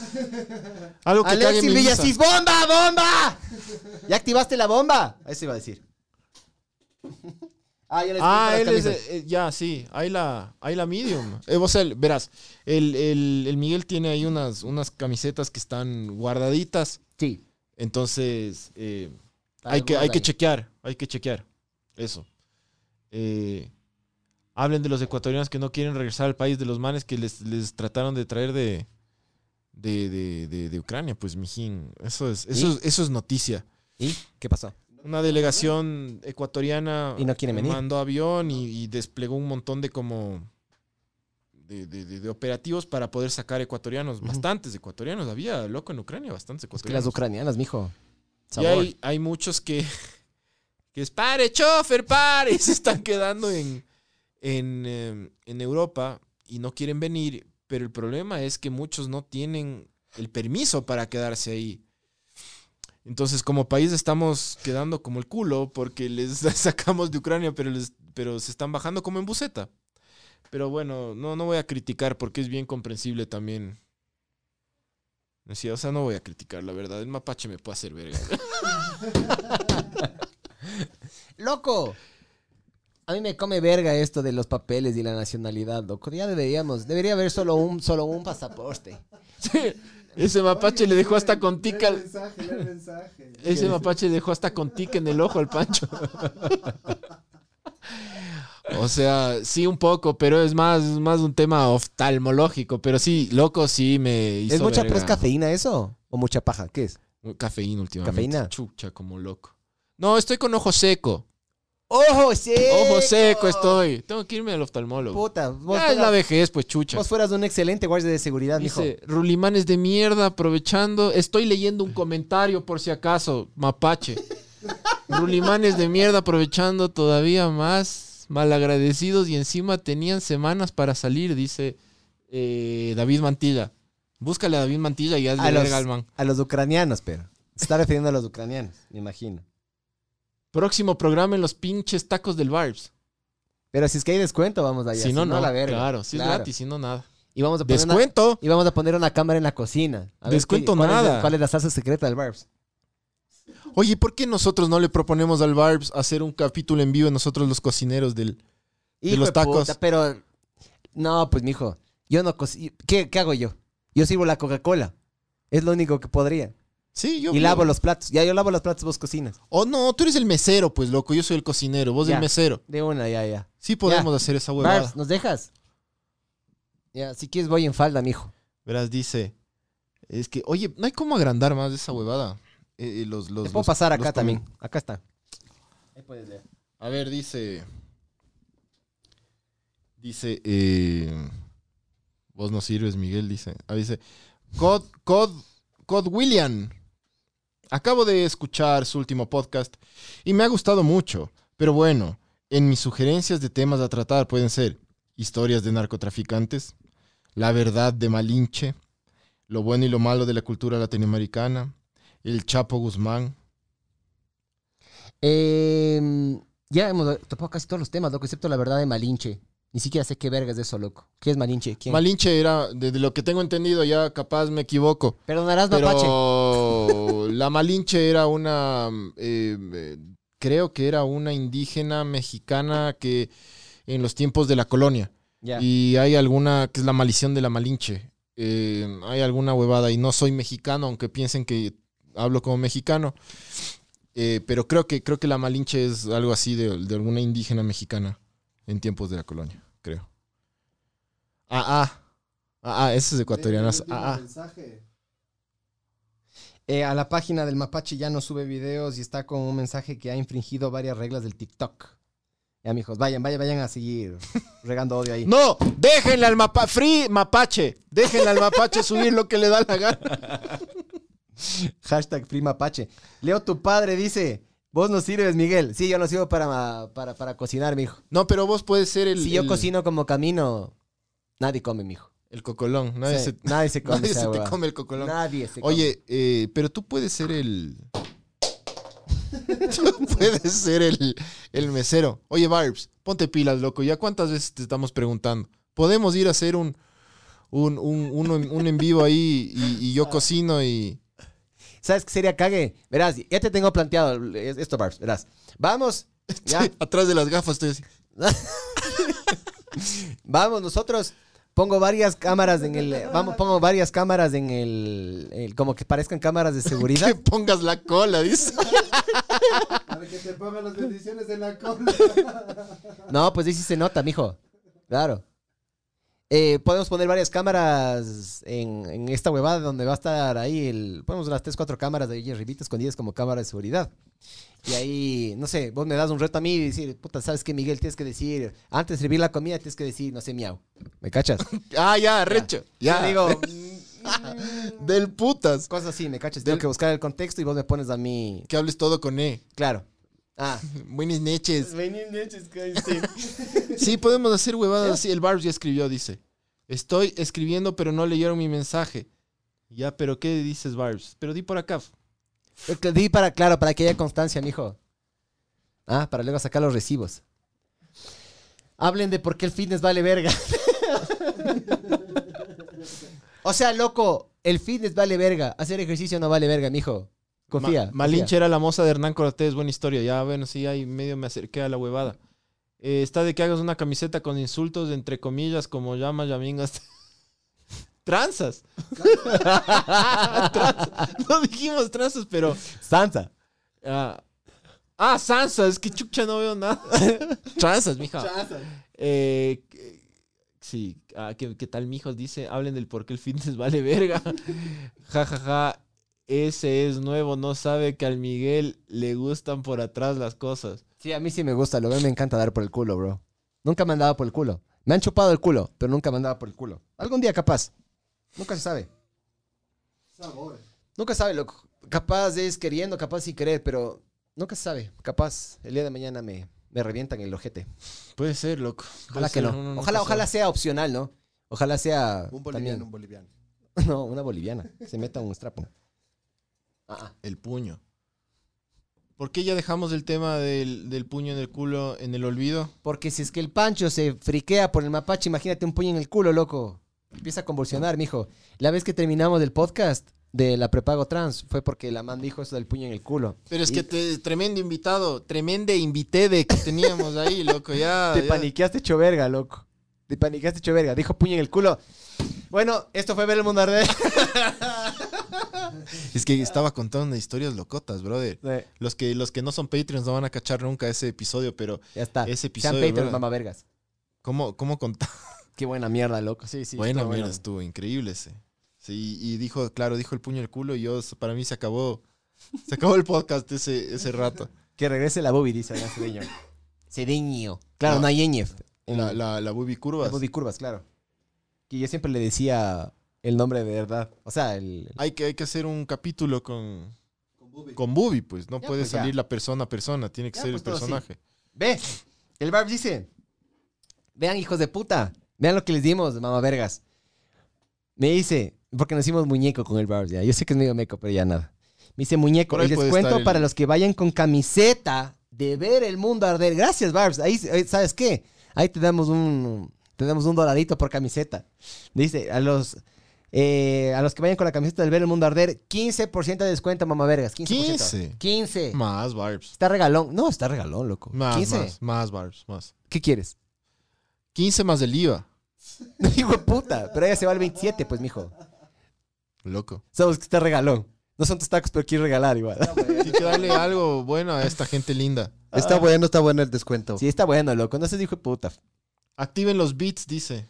algo que Alexis. Villasís, ¡bomba, bomba! ¿Ya activaste la bomba? Eso iba a decir. ah, ya Ah, él es, eh, ya, sí, hay la, hay la medium. Eh, o sea, el- verás, el, el- el Miguel tiene ahí unas, unas camisetas que están guardaditas. Sí. Entonces, eh, hay, que, hay que chequear, hay que chequear. Eso. Eh, hablen de los ecuatorianos que no quieren regresar al país, de los manes que les, les trataron de traer de, de, de, de- de Ucrania. Pues, mijín, eso es, eso, eso es noticia. ¿Y qué pasó? Una delegación ecuatoriana Y no quieren venir. mandó avión y, y desplegó un montón de como de, de- de- operativos para poder sacar ecuatorianos, bastantes ecuatorianos, había loco en Ucrania, bastantes Es que las ecuatorianos. ucranianas, mijo. y hay, hay muchos que que es pare, chofer, pare, y se están quedando en, en, eh, en Europa y no quieren venir, pero el problema es que muchos no tienen el permiso para quedarse ahí. Entonces, como país estamos quedando como el culo porque les sacamos de Ucrania, pero, les, pero se están bajando como en buceta. Pero bueno, no, no voy a criticar porque es bien comprensible también. Decía, o sea, no voy a criticar, la verdad. El mapache me puede hacer verga. ¡Loco! A mí me come verga esto de los papeles y la nacionalidad, loco. Ya deberíamos, debería haber solo un, solo un pasaporte. Sí, Ese mapache le dejó hasta con tica. mensaje, lee el mensaje. Ese mapache le dejó hasta con tica en el ojo al Pancho. O sea, sí un poco, pero es más, más un tema oftalmológico. Pero sí, loco, sí me hizo ¿Es mucha verga. pero es cafeína eso? ¿O mucha paja? ¿Qué es? Cafeína últimamente. ¿Cafeína? Chucha, como loco. No, estoy con ojo seco. ¡Ojo seco! Ojo seco estoy. Tengo que irme al oftalmólogo. Puta, vos, es la vejez, pues chucha. vos fueras un excelente guardia de seguridad, mijo. Dice, Rulimanes de mierda, aprovechando. Estoy leyendo un comentario por si acaso, mapache. Rulimanes de mierda, aprovechando todavía más malagradecidos y encima tenían semanas para salir, dice eh, David Mantilla. Búscale a David Mantilla y hazle A los, verga al man. a los ucranianos, pero. Se está refiriendo a los ucranianos, me imagino. Próximo programa en los pinches tacos del Barbs. Pero si es que hay descuento, vamos allá. si no, no. la verga. Claro, si es gratis, si no, nada. Y vamos a poner una, Descuento. y vamos a poner una cámara en la cocina. A ver Descuento cuál es nada. ¿Cuál es la salsa secreta del Barbs? Oye, ¿por qué nosotros no le proponemos al Barbs hacer un capítulo en vivo nosotros los cocineros del... De los tacos. puta, pero. No, pues, mijo. Yo no. co- ¿Qué, ¿Qué hago yo? Yo sirvo la Coca-Cola. Es lo único que podría. Sí, yo... Y lavo los platos. Ya yo lavo los platos, vos cocinas. Oh, no, tú eres el mesero, pues, loco. Yo soy el cocinero, vos Ya. el mesero. De una, ya, ya. Sí podemos hacer esa huevada. ¿nos dejas? Ya, si quieres voy en falda, mijo. Verás, dice... Es que, oye, no hay cómo agrandar más de esa huevada. Eh, eh, los, los, Te puedo los- pasar acá también. Acá está. Ahí puedes leer. A ver, dice... Dice... eh, vos no sirves, Miguel, dice. Ah, dice... Cod, Cod, Cod William. Acabo de escuchar su último podcast y me ha gustado mucho. Pero bueno, en mis sugerencias de temas a tratar pueden ser historias de narcotraficantes, la verdad de Malinche, lo bueno y lo malo de la cultura latinoamericana, el Chapo Guzmán. Eh, ya hemos topado casi todos los temas, loco, excepto la verdad de Malinche. Ni siquiera sé qué vergas es eso, loco. ¿Qué es Malinche? ¿Quién? Malinche era, de, de lo que tengo entendido, ya capaz me equivoco. Perdonarás, Mapache. Pero la Malinche era una, eh, eh, creo que era una indígena mexicana que en los tiempos de la colonia. Y hay alguna, que es la maldición de la Malinche. Eh, hay alguna huevada y no soy mexicano, aunque piensen que hablo como mexicano. Eh, pero creo que, creo que la Malinche es algo así de, de alguna indígena mexicana en tiempos de la colonia, creo. Ah, ah. Ah, ah, ese es ecuatoriano. Ah, ah. mensaje. Eh, a la página del Mapache ya no sube videos y está con un mensaje que ha infringido varias reglas del TikTok. Ya, mijos, vayan, vayan, vayan a seguir regando odio ahí. No, déjenle al mapa, free mapache. Déjenle al mapache subir lo que le da la gana. Hashtag Free Mapache. Leo, tu padre dice, vos no sirves, Miguel. Sí, yo no sirvo para, para, para cocinar, mijo. No, pero vos puedes ser el. Si yo cocino como camino, nadie come, mijo. El cocolón. Nadie, Sí, se, nadie se come nadie se te come el cocolón. Nadie se come. Oye, eh, pero tú puedes ser el. tú puedes ser el, el mesero. Oye, Barbs, ponte pilas, loco. ¿Ya cuántas veces te estamos preguntando? ¿Podemos ir a hacer un, un, un, en- un en vivo ahí y, y yo cocino y. ¿Sabes qué sería cague? Verás, ya te tengo planteado esto, Barbs. Verás. Vamos. Ya. Atrás de las gafas estoy así. Vamos, nosotros. Pongo varias cámaras en el. Vamos, pongo varias cámaras en el. el- como que parezcan cámaras de Que seguridad. pongas la cola, dice. Para que te pongan las bendiciones en la cola. No, pues ahí sí se nota, mijo. Claro. Eh, podemos poner varias cámaras en, en esta huevada donde va a estar ahí el. Ponemos las 3, 4 cámaras de ahí arribita escondidas como cámaras de seguridad. Y ahí, no sé, vos me das un reto a mí y decir, puta, ¿sabes qué, Miguel? Tienes que decir, antes de servir la comida, tienes que decir, no sé, miau. ¿Me cachas? Ah, ya, recho. Ya. Yo digo, Del putas. cosas así, ¿me cachas? Del- Tengo que buscar el contexto y vos me pones a mí. Que hables todo con E. Claro. Ah. Buenas noches. Sí, podemos hacer huevadas así. El Barbs ya escribió, dice. Estoy escribiendo, pero no leyeron mi mensaje. Ya, pero ¿qué dices, Barbs? Pero di por acá. Di para, claro, para que haya constancia, mijo. Ah, para luego sacar los recibos. Hablen de por qué el fitness vale verga. o sea, loco, el fitness vale verga. Hacer ejercicio no vale verga, mijo. Confía. Ma- Malinche era la moza de Hernán Cortés, buena historia. Ya, bueno, sí, ahí medio me acerqué a la huevada. Eh, está de que hagas una camiseta con insultos, entre comillas, como llama Yamingas. Tranzas. Tranzas. No dijimos tranzas, pero. Sansa. Ah, ah, Sansa, es que chucha no veo nada. Tranzas, mija. Eh, que- sí, ah, ¿qué, qué tal, mijos? Dice, hablen del por qué el fitness vale verga. Ja, ja, ja. Ese es nuevo, no sabe que al Miguel le gustan por atrás las cosas. Sí, a mí sí me gusta, lo que me encanta dar por el culo, bro. Nunca me han dado por el culo. Me han chupado el culo, pero nunca me han dado por el culo. Algún día capaz. Nunca se sabe. Sabor. Nunca sabe, loco. Capaz es queriendo, capaz sin querer, pero nunca se sabe. Capaz el día de mañana me, me revientan el ojete. Puede ser, loco. Ojalá que no. Ojalá, ojalá sea opcional, ¿no? Ojalá sea. Un también- boliviano, un boliviano. No, una boliviana. Se meta un strapo. Ah. El puño. ¿Por qué ya dejamos el tema del, del puño en el culo en el olvido? Porque si es que el Pancho se friquea por el mapache, imagínate un puño en el culo, loco. Empieza a convulsionar, mijo. La vez que terminamos el podcast de la prepago trans fue porque la man dijo eso del puño en el culo. Pero es Y que te- tremendo invitado, tremende invité de que teníamos ahí, loco, ya. Te ya. paniqueaste hecho verga, loco. Te paniqueaste hecho verga. Dijo puño en el culo. Bueno, esto fue ver el mundo arder. Es que estaba contando historias locotas, brother. Sí, Los que, los que no son Patreons no van a cachar nunca ese episodio, pero ya está. Ese Sean episodio, Patreons, brother. mamá vergas. ¿cómo, cómo contar? Qué buena mierda, loco. Sí, sí. Buena mierda, bueno. estuvo increíble ese. Sí, y dijo, claro, dijo el puño en el culo y yo, para mí se acabó, se acabó el podcast ese, ese rato. Que regrese la boobie, dice Cedeño. Cedeño. Claro, No. no hay ñef. La, la, la boobie curvas. La boobie curvas, claro. Que yo siempre le decía el nombre de verdad. O sea, el... Hay que, hay que hacer un capítulo con, Con Bubi. con pues. No Ya, puede pues, ya. salir la persona a persona, tiene que Ya, ser pues, el personaje. Ve, el Barbs dice, vean hijos de puta, vean lo que les dimos, mamá vergas. Me dice, porque nos hicimos muñeco con el Barbs, ya. Yo sé que es medio meco, pero ya nada. Me dice muñeco, puede descuento el- para los que vayan con camiseta de ver el mundo arder. Gracias, Barbs. Ahí, ¿sabes qué? Ahí te damos un, te damos un dolarito por camiseta. Dice, a los... eh, a los que vayan con la camiseta del ver el mundo arder, 15% de descuento, mamá vergas. 15%. 15. 15. Más barbs. Está regalón. No, está regalón, loco. Más, 15. más, más barbs, más. ¿Qué quieres? 15 más del IVA. Hijo de puta, pero ella se va al 27, pues, mijo. Loco. Sabes que está regalón. No son tus tacos, pero quiero regalar igual. Hay que darle algo bueno a esta gente linda. Está bueno, está bueno el descuento. Sí, está bueno, loco. No seas hijo de puta. Activen los beats, dice.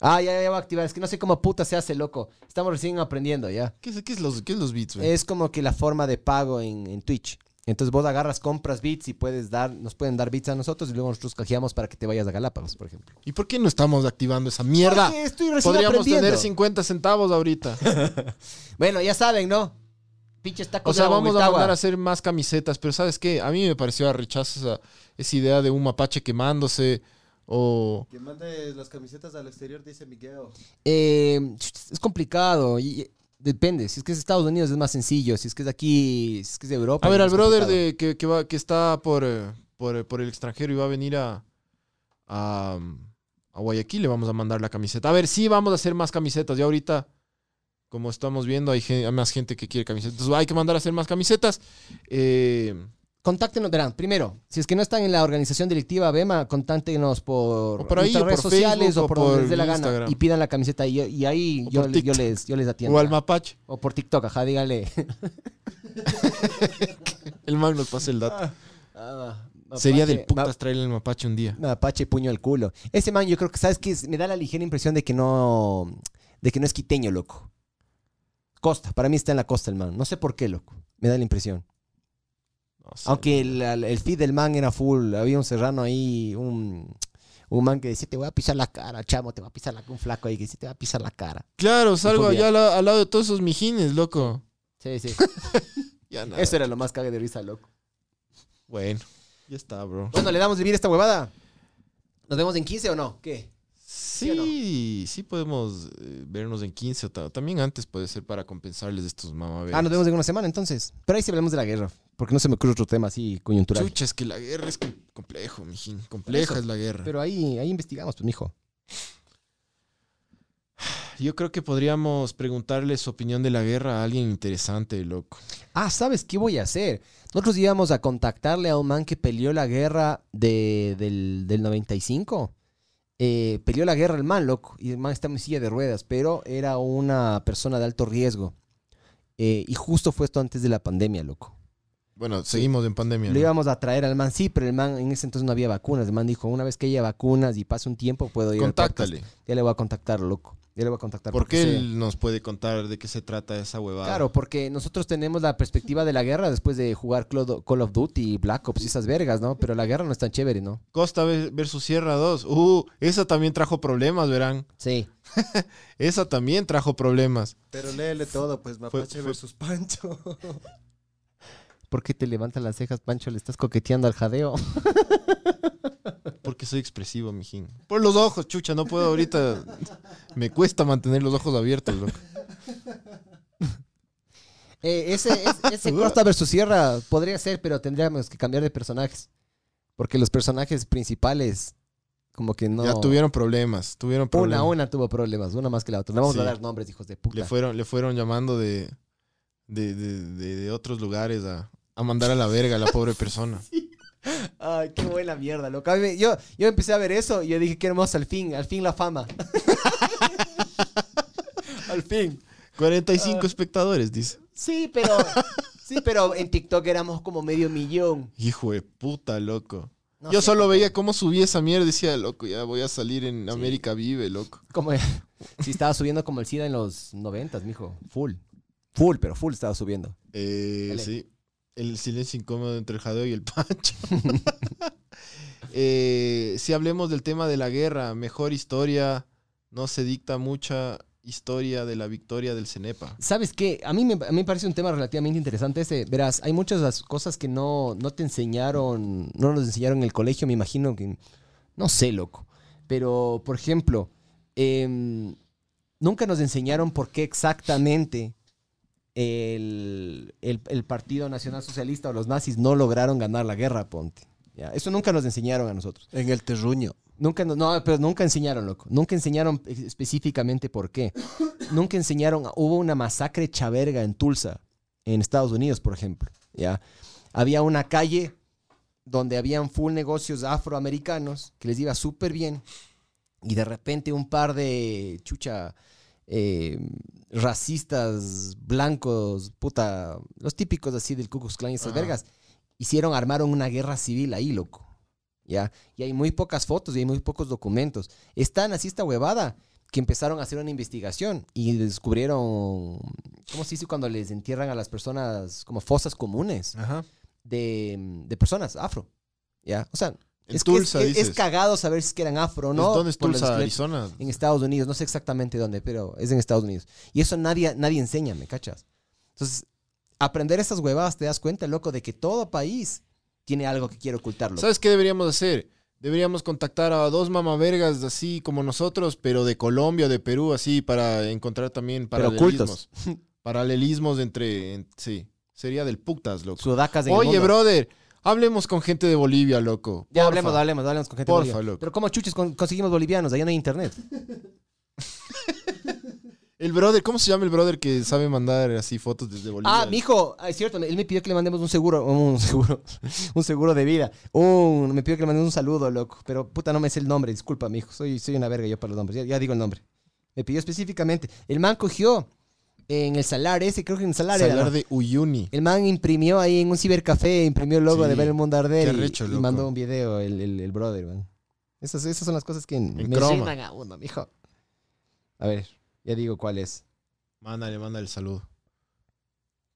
Ah, ya, ya voy a activar. Es que no sé cómo puta se hace, loco. Estamos recién aprendiendo, ya. ¿Qué es, qué es los, qué es los beats, güey? Es como que la forma de pago en, en Twitch. Entonces vos agarras, compras bits y puedes dar, nos pueden dar bits a nosotros y luego nosotros cajeamos para que te vayas a Galápagos, por ejemplo. ¿Y por qué no estamos activando esa mierda? Porque estoy recién Podríamos aprendiendo. tener 50 centavos ahorita. Bueno, ya saben, ¿no? Pinches tacos O sea, de agua, vamos a mandar a hacer más camisetas, pero ¿sabes qué? A mí me pareció a rechazo esa, esa idea de un mapache quemándose o... Que mande las camisetas al exterior, dice Miguel. Eh, es complicado. Y, y depende. Si es que es Estados Unidos es más sencillo. Si es que es de aquí, si es que es de Europa. A ver, al brother complicado. de, que, que, va, que está por, eh, por, eh, por el extranjero y va a venir a, a, a Guayaquil, le vamos a mandar la camiseta. A ver, sí, vamos a hacer más camisetas. Ya ahorita, como estamos viendo, hay, hay más gente que quiere camisetas. Entonces hay que mandar a hacer más camisetas. Eh, Contáctenos, verán. Primero, si es que no están en la organización directiva BEMA, contáctenos por, ahí, redes por sociales Facebook, o por donde les dé la gana. Y pidan la camiseta y, y ahí yo, les- yo, les, yo les atiendo. o al mapache. O por TikTok, ajá, dígale. El man nos pasa el dato. Ah, Sería mapache, del putas traerle el mapache un día. Mapache puño al culo. Ese man, yo creo que, ¿sabes qué? Me da la ligera impresión de que no. De que no es quiteño, loco. Costa, para mí está en la costa el man. No sé por qué, loco. Me da la impresión. No sé. Aunque el, el feed del man era full. Había un serrano ahí, un, un man que decía, te voy a pisar la cara, chamo, te voy a pisar la Un flaco ahí que decía, te va a pisar la cara. Claro, salgo allá al, la- al lado de todos esos mijines, loco. Sí, sí. Ya nada. Eso era lo más cague de risa, loco. Bueno, ya está, bro. Bueno, le damos de vivir esta huevada. ¿Nos vemos en 15 o no? ¿Qué? Sí, no? sí podemos eh, vernos en 15 o ta- también antes puede ser para compensarles de estos mamaberos. Ah, nos vemos en una semana entonces. Pero ahí sí hablamos de la guerra. Porque no se me ocurre otro tema así coyuntural. Chucha, es que la guerra es com- complejo, mijín. Compleja Eso. es la guerra. Pero ahí, ahí investigamos, pues, mijo. Yo creo que podríamos preguntarle su opinión de la guerra a alguien interesante, loco. Ah, ¿sabes qué voy a hacer? Nosotros íbamos a contactarle a un man que peleó la guerra de, del, del 95. Eh, peleó la guerra el man, loco. Y el man está en silla de ruedas, pero era una persona de alto riesgo. Eh, y justo fue esto antes de la pandemia, loco. Bueno, seguimos en pandemia. Lo ¿no? íbamos a traer al man, sí, pero el man en ese entonces no había vacunas. El man dijo, una vez que haya vacunas y pase un tiempo, puedo ir al podcast". Contáctale. Ya le voy a contactar, loco. Ya le voy a contactar. Porque sé- él nos puede contar de qué se trata esa huevada. Claro, porque nosotros tenemos la perspectiva de la guerra después de jugar Call of Duty, Black Ops y esas vergas, ¿no? Pero la guerra no es tan chévere, ¿no? Costa ve- versus Sierra 2. Uh, esa también trajo problemas, verán. Sí. Esa también trajo problemas. Pero léele todo, pues Mapache fue- versus Pancho. ¿Por qué te levantan las cejas, Pancho? ¿Le estás coqueteando al jadeo? Porque soy expresivo, mijín. Por los ojos, chucha, no puedo ahorita. Me cuesta mantener los ojos abiertos, loco. Eh, ese es- ese Costa versus Sierra podría ser, pero tendríamos que cambiar de personajes. Porque los personajes principales como que no. Ya tuvieron problemas, tuvieron Una, problemas. una tuvo problemas, una más que la otra. No vamos Sí. a dar nombres, hijos de puta. Le fueron, le fueron llamando de, de, de- de- de otros lugares a, a mandar a la verga a la pobre persona. Ay, qué buena mierda, loco. Yo, yo empecé a ver eso y yo dije, qué hermoso, al fin, al fin la fama. al fin. 45 Ah. espectadores, dice. Sí, pero, sí, pero en TikTok éramos como medio millón. Hijo de puta, loco. No Yo sé, solo veía cómo subía esa mierda y decía, loco, ya voy a salir en América Vive, loco. Como, sí, estaba subiendo como el SIDA en los noventas, mijo. Full. Full, pero full estaba subiendo. Eh, Dale. sí. El silencio incómodo entre el jadeo y el pancho. Eh, si hablemos del tema de la guerra, mejor historia, no se dicta mucha historia de la victoria del Cenepa. ¿Sabes qué? A mí, me, a mí parece un tema relativamente interesante ese. Verás, hay muchas las cosas que no, no te enseñaron, no nos enseñaron en el colegio, me imagino que... No sé, loco. Pero, por ejemplo, em, nunca nos enseñaron por qué exactamente el, el- el Partido Nacional Socialista o los nazis no lograron ganar la guerra, ponte. ¿ya? Eso nunca nos enseñaron a nosotros. En el terruño. Nunca, no- no, pero nunca enseñaron, loco. Nunca enseñaron específicamente por qué. Nunca enseñaron. Hubo una masacre chaverga en Tulsa, en Estados Unidos, por ejemplo. ¿ya? Había una calle donde habían full negocios afroamericanos que les iba súper bien. Y de repente un par de chucha eh, racistas blancos, puta, los típicos así del Ku Klux Klan y esas Ajá. vergas, hicieron, armaron una guerra civil ahí, loco. ¿ya? Y hay muy pocas fotos y hay muy pocos documentos. Están así esta huevada que empezaron a hacer una investigación y descubrieron, ¿cómo se dice cuando les entierran a las personas como fosas comunes Ajá. de, de personas afro? ¿Ya? O sea, En es, que es, cagado saber si es que eran afro o no. ¿Dónde es Tulsa. Arizona? En Estados Unidos, no sé exactamente dónde, pero es en Estados Unidos. Y eso nadie, nadie enseña, ¿me cachas? Entonces, aprender esas huevadas te das cuenta, loco, de que todo país tiene algo que quiere ocultarlo. ¿Sabes qué deberíamos hacer? Deberíamos contactar a dos mamavergas así como nosotros, pero de Colombia o de Perú, así, para encontrar también Pero paralelismos. Paralelismos entre, en- sí, sería del putas, loco. Sudacas el Oye, brother, hablemos con gente de Bolivia, loco. Ya Porfa. hablemos, hablemos, hablemos con gente Porfa, boliviana. loco. Pero como chuches con- conseguimos bolivianos, allá no hay internet. El brother, ¿cómo se llama el brother que sabe mandar así fotos desde Bolivia? Ah, mijo, ah, es cierto, él me pidió que le mandemos un seguro, un seguro, un seguro de vida. Un, me pidió que le mandemos un saludo, loco. Pero puta, no me sé el nombre, disculpa, mijo. Soy, soy una verga yo para los nombres. Ya, ya digo el nombre. Me pidió específicamente. El man cogió en el salar ese, creo que en el salar, Salar de Uyuni. El man imprimió ahí en un cibercafé, imprimió el logo Sí, de ver el mundo arder qué y- arrecho, y, mandó un video el, el, el brother, man. Esas, esas son las cosas que me croma. llenan a uno, mijo. A ver, ya digo cuál es. Mándale, mándale el saludo.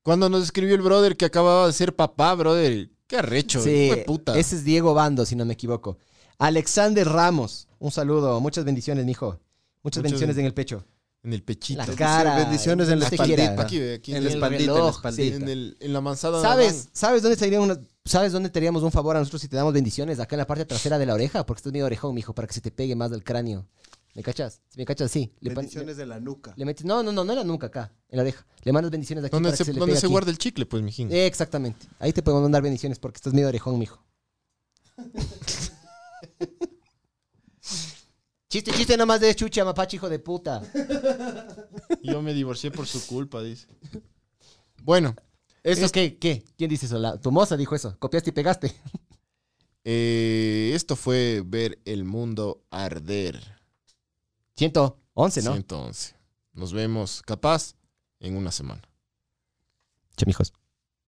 Cuando nos escribió el brother que acababa de ser papá, brother. Qué arrecho, Sí, puta. ese es Diego Bando, si no me equivoco. Alexander Ramos, un saludo, muchas bendiciones, mijo. Muchas, Muchas bendiciones ben- en el pecho. En el pechito. La cara. bendiciones en la espaldita. Aquí, aquí. En En, la en la espaldita. en el- en la manzada. ¿Sabes, ¿Sabes dónde te una, ¿Sabes dónde te haríamos un favor a nosotros si te damos bendiciones? Acá en la parte trasera de la oreja, porque estás medio orejón, mijo, para que se te pegue más del cráneo. ¿Me cachas? ¿Me cachas? Sí. Le, Bendiciones de la nuca. le metes, no, no, no, no era nunca acá, en la oreja. Le mandas bendiciones aquí ¿Dónde para se, que se le dónde pegue se aquí. guarda el chicle, pues, mijín? Eh, Exactamente. Ahí te podemos mandar bendiciones porque estás medio orejón, mijo. chiste, chiste nomás de chucha, mapache, hijo de puta. Yo me divorcié por su culpa, dice. Bueno, ¿Eso qué? ¿Qué? ¿Quién dice eso? La- tu moza dijo eso. Copiaste y pegaste. eh, esto fue ver el mundo arder. 111, ¿no? 111. Nos vemos, capaz, en una semana. Che, mijos.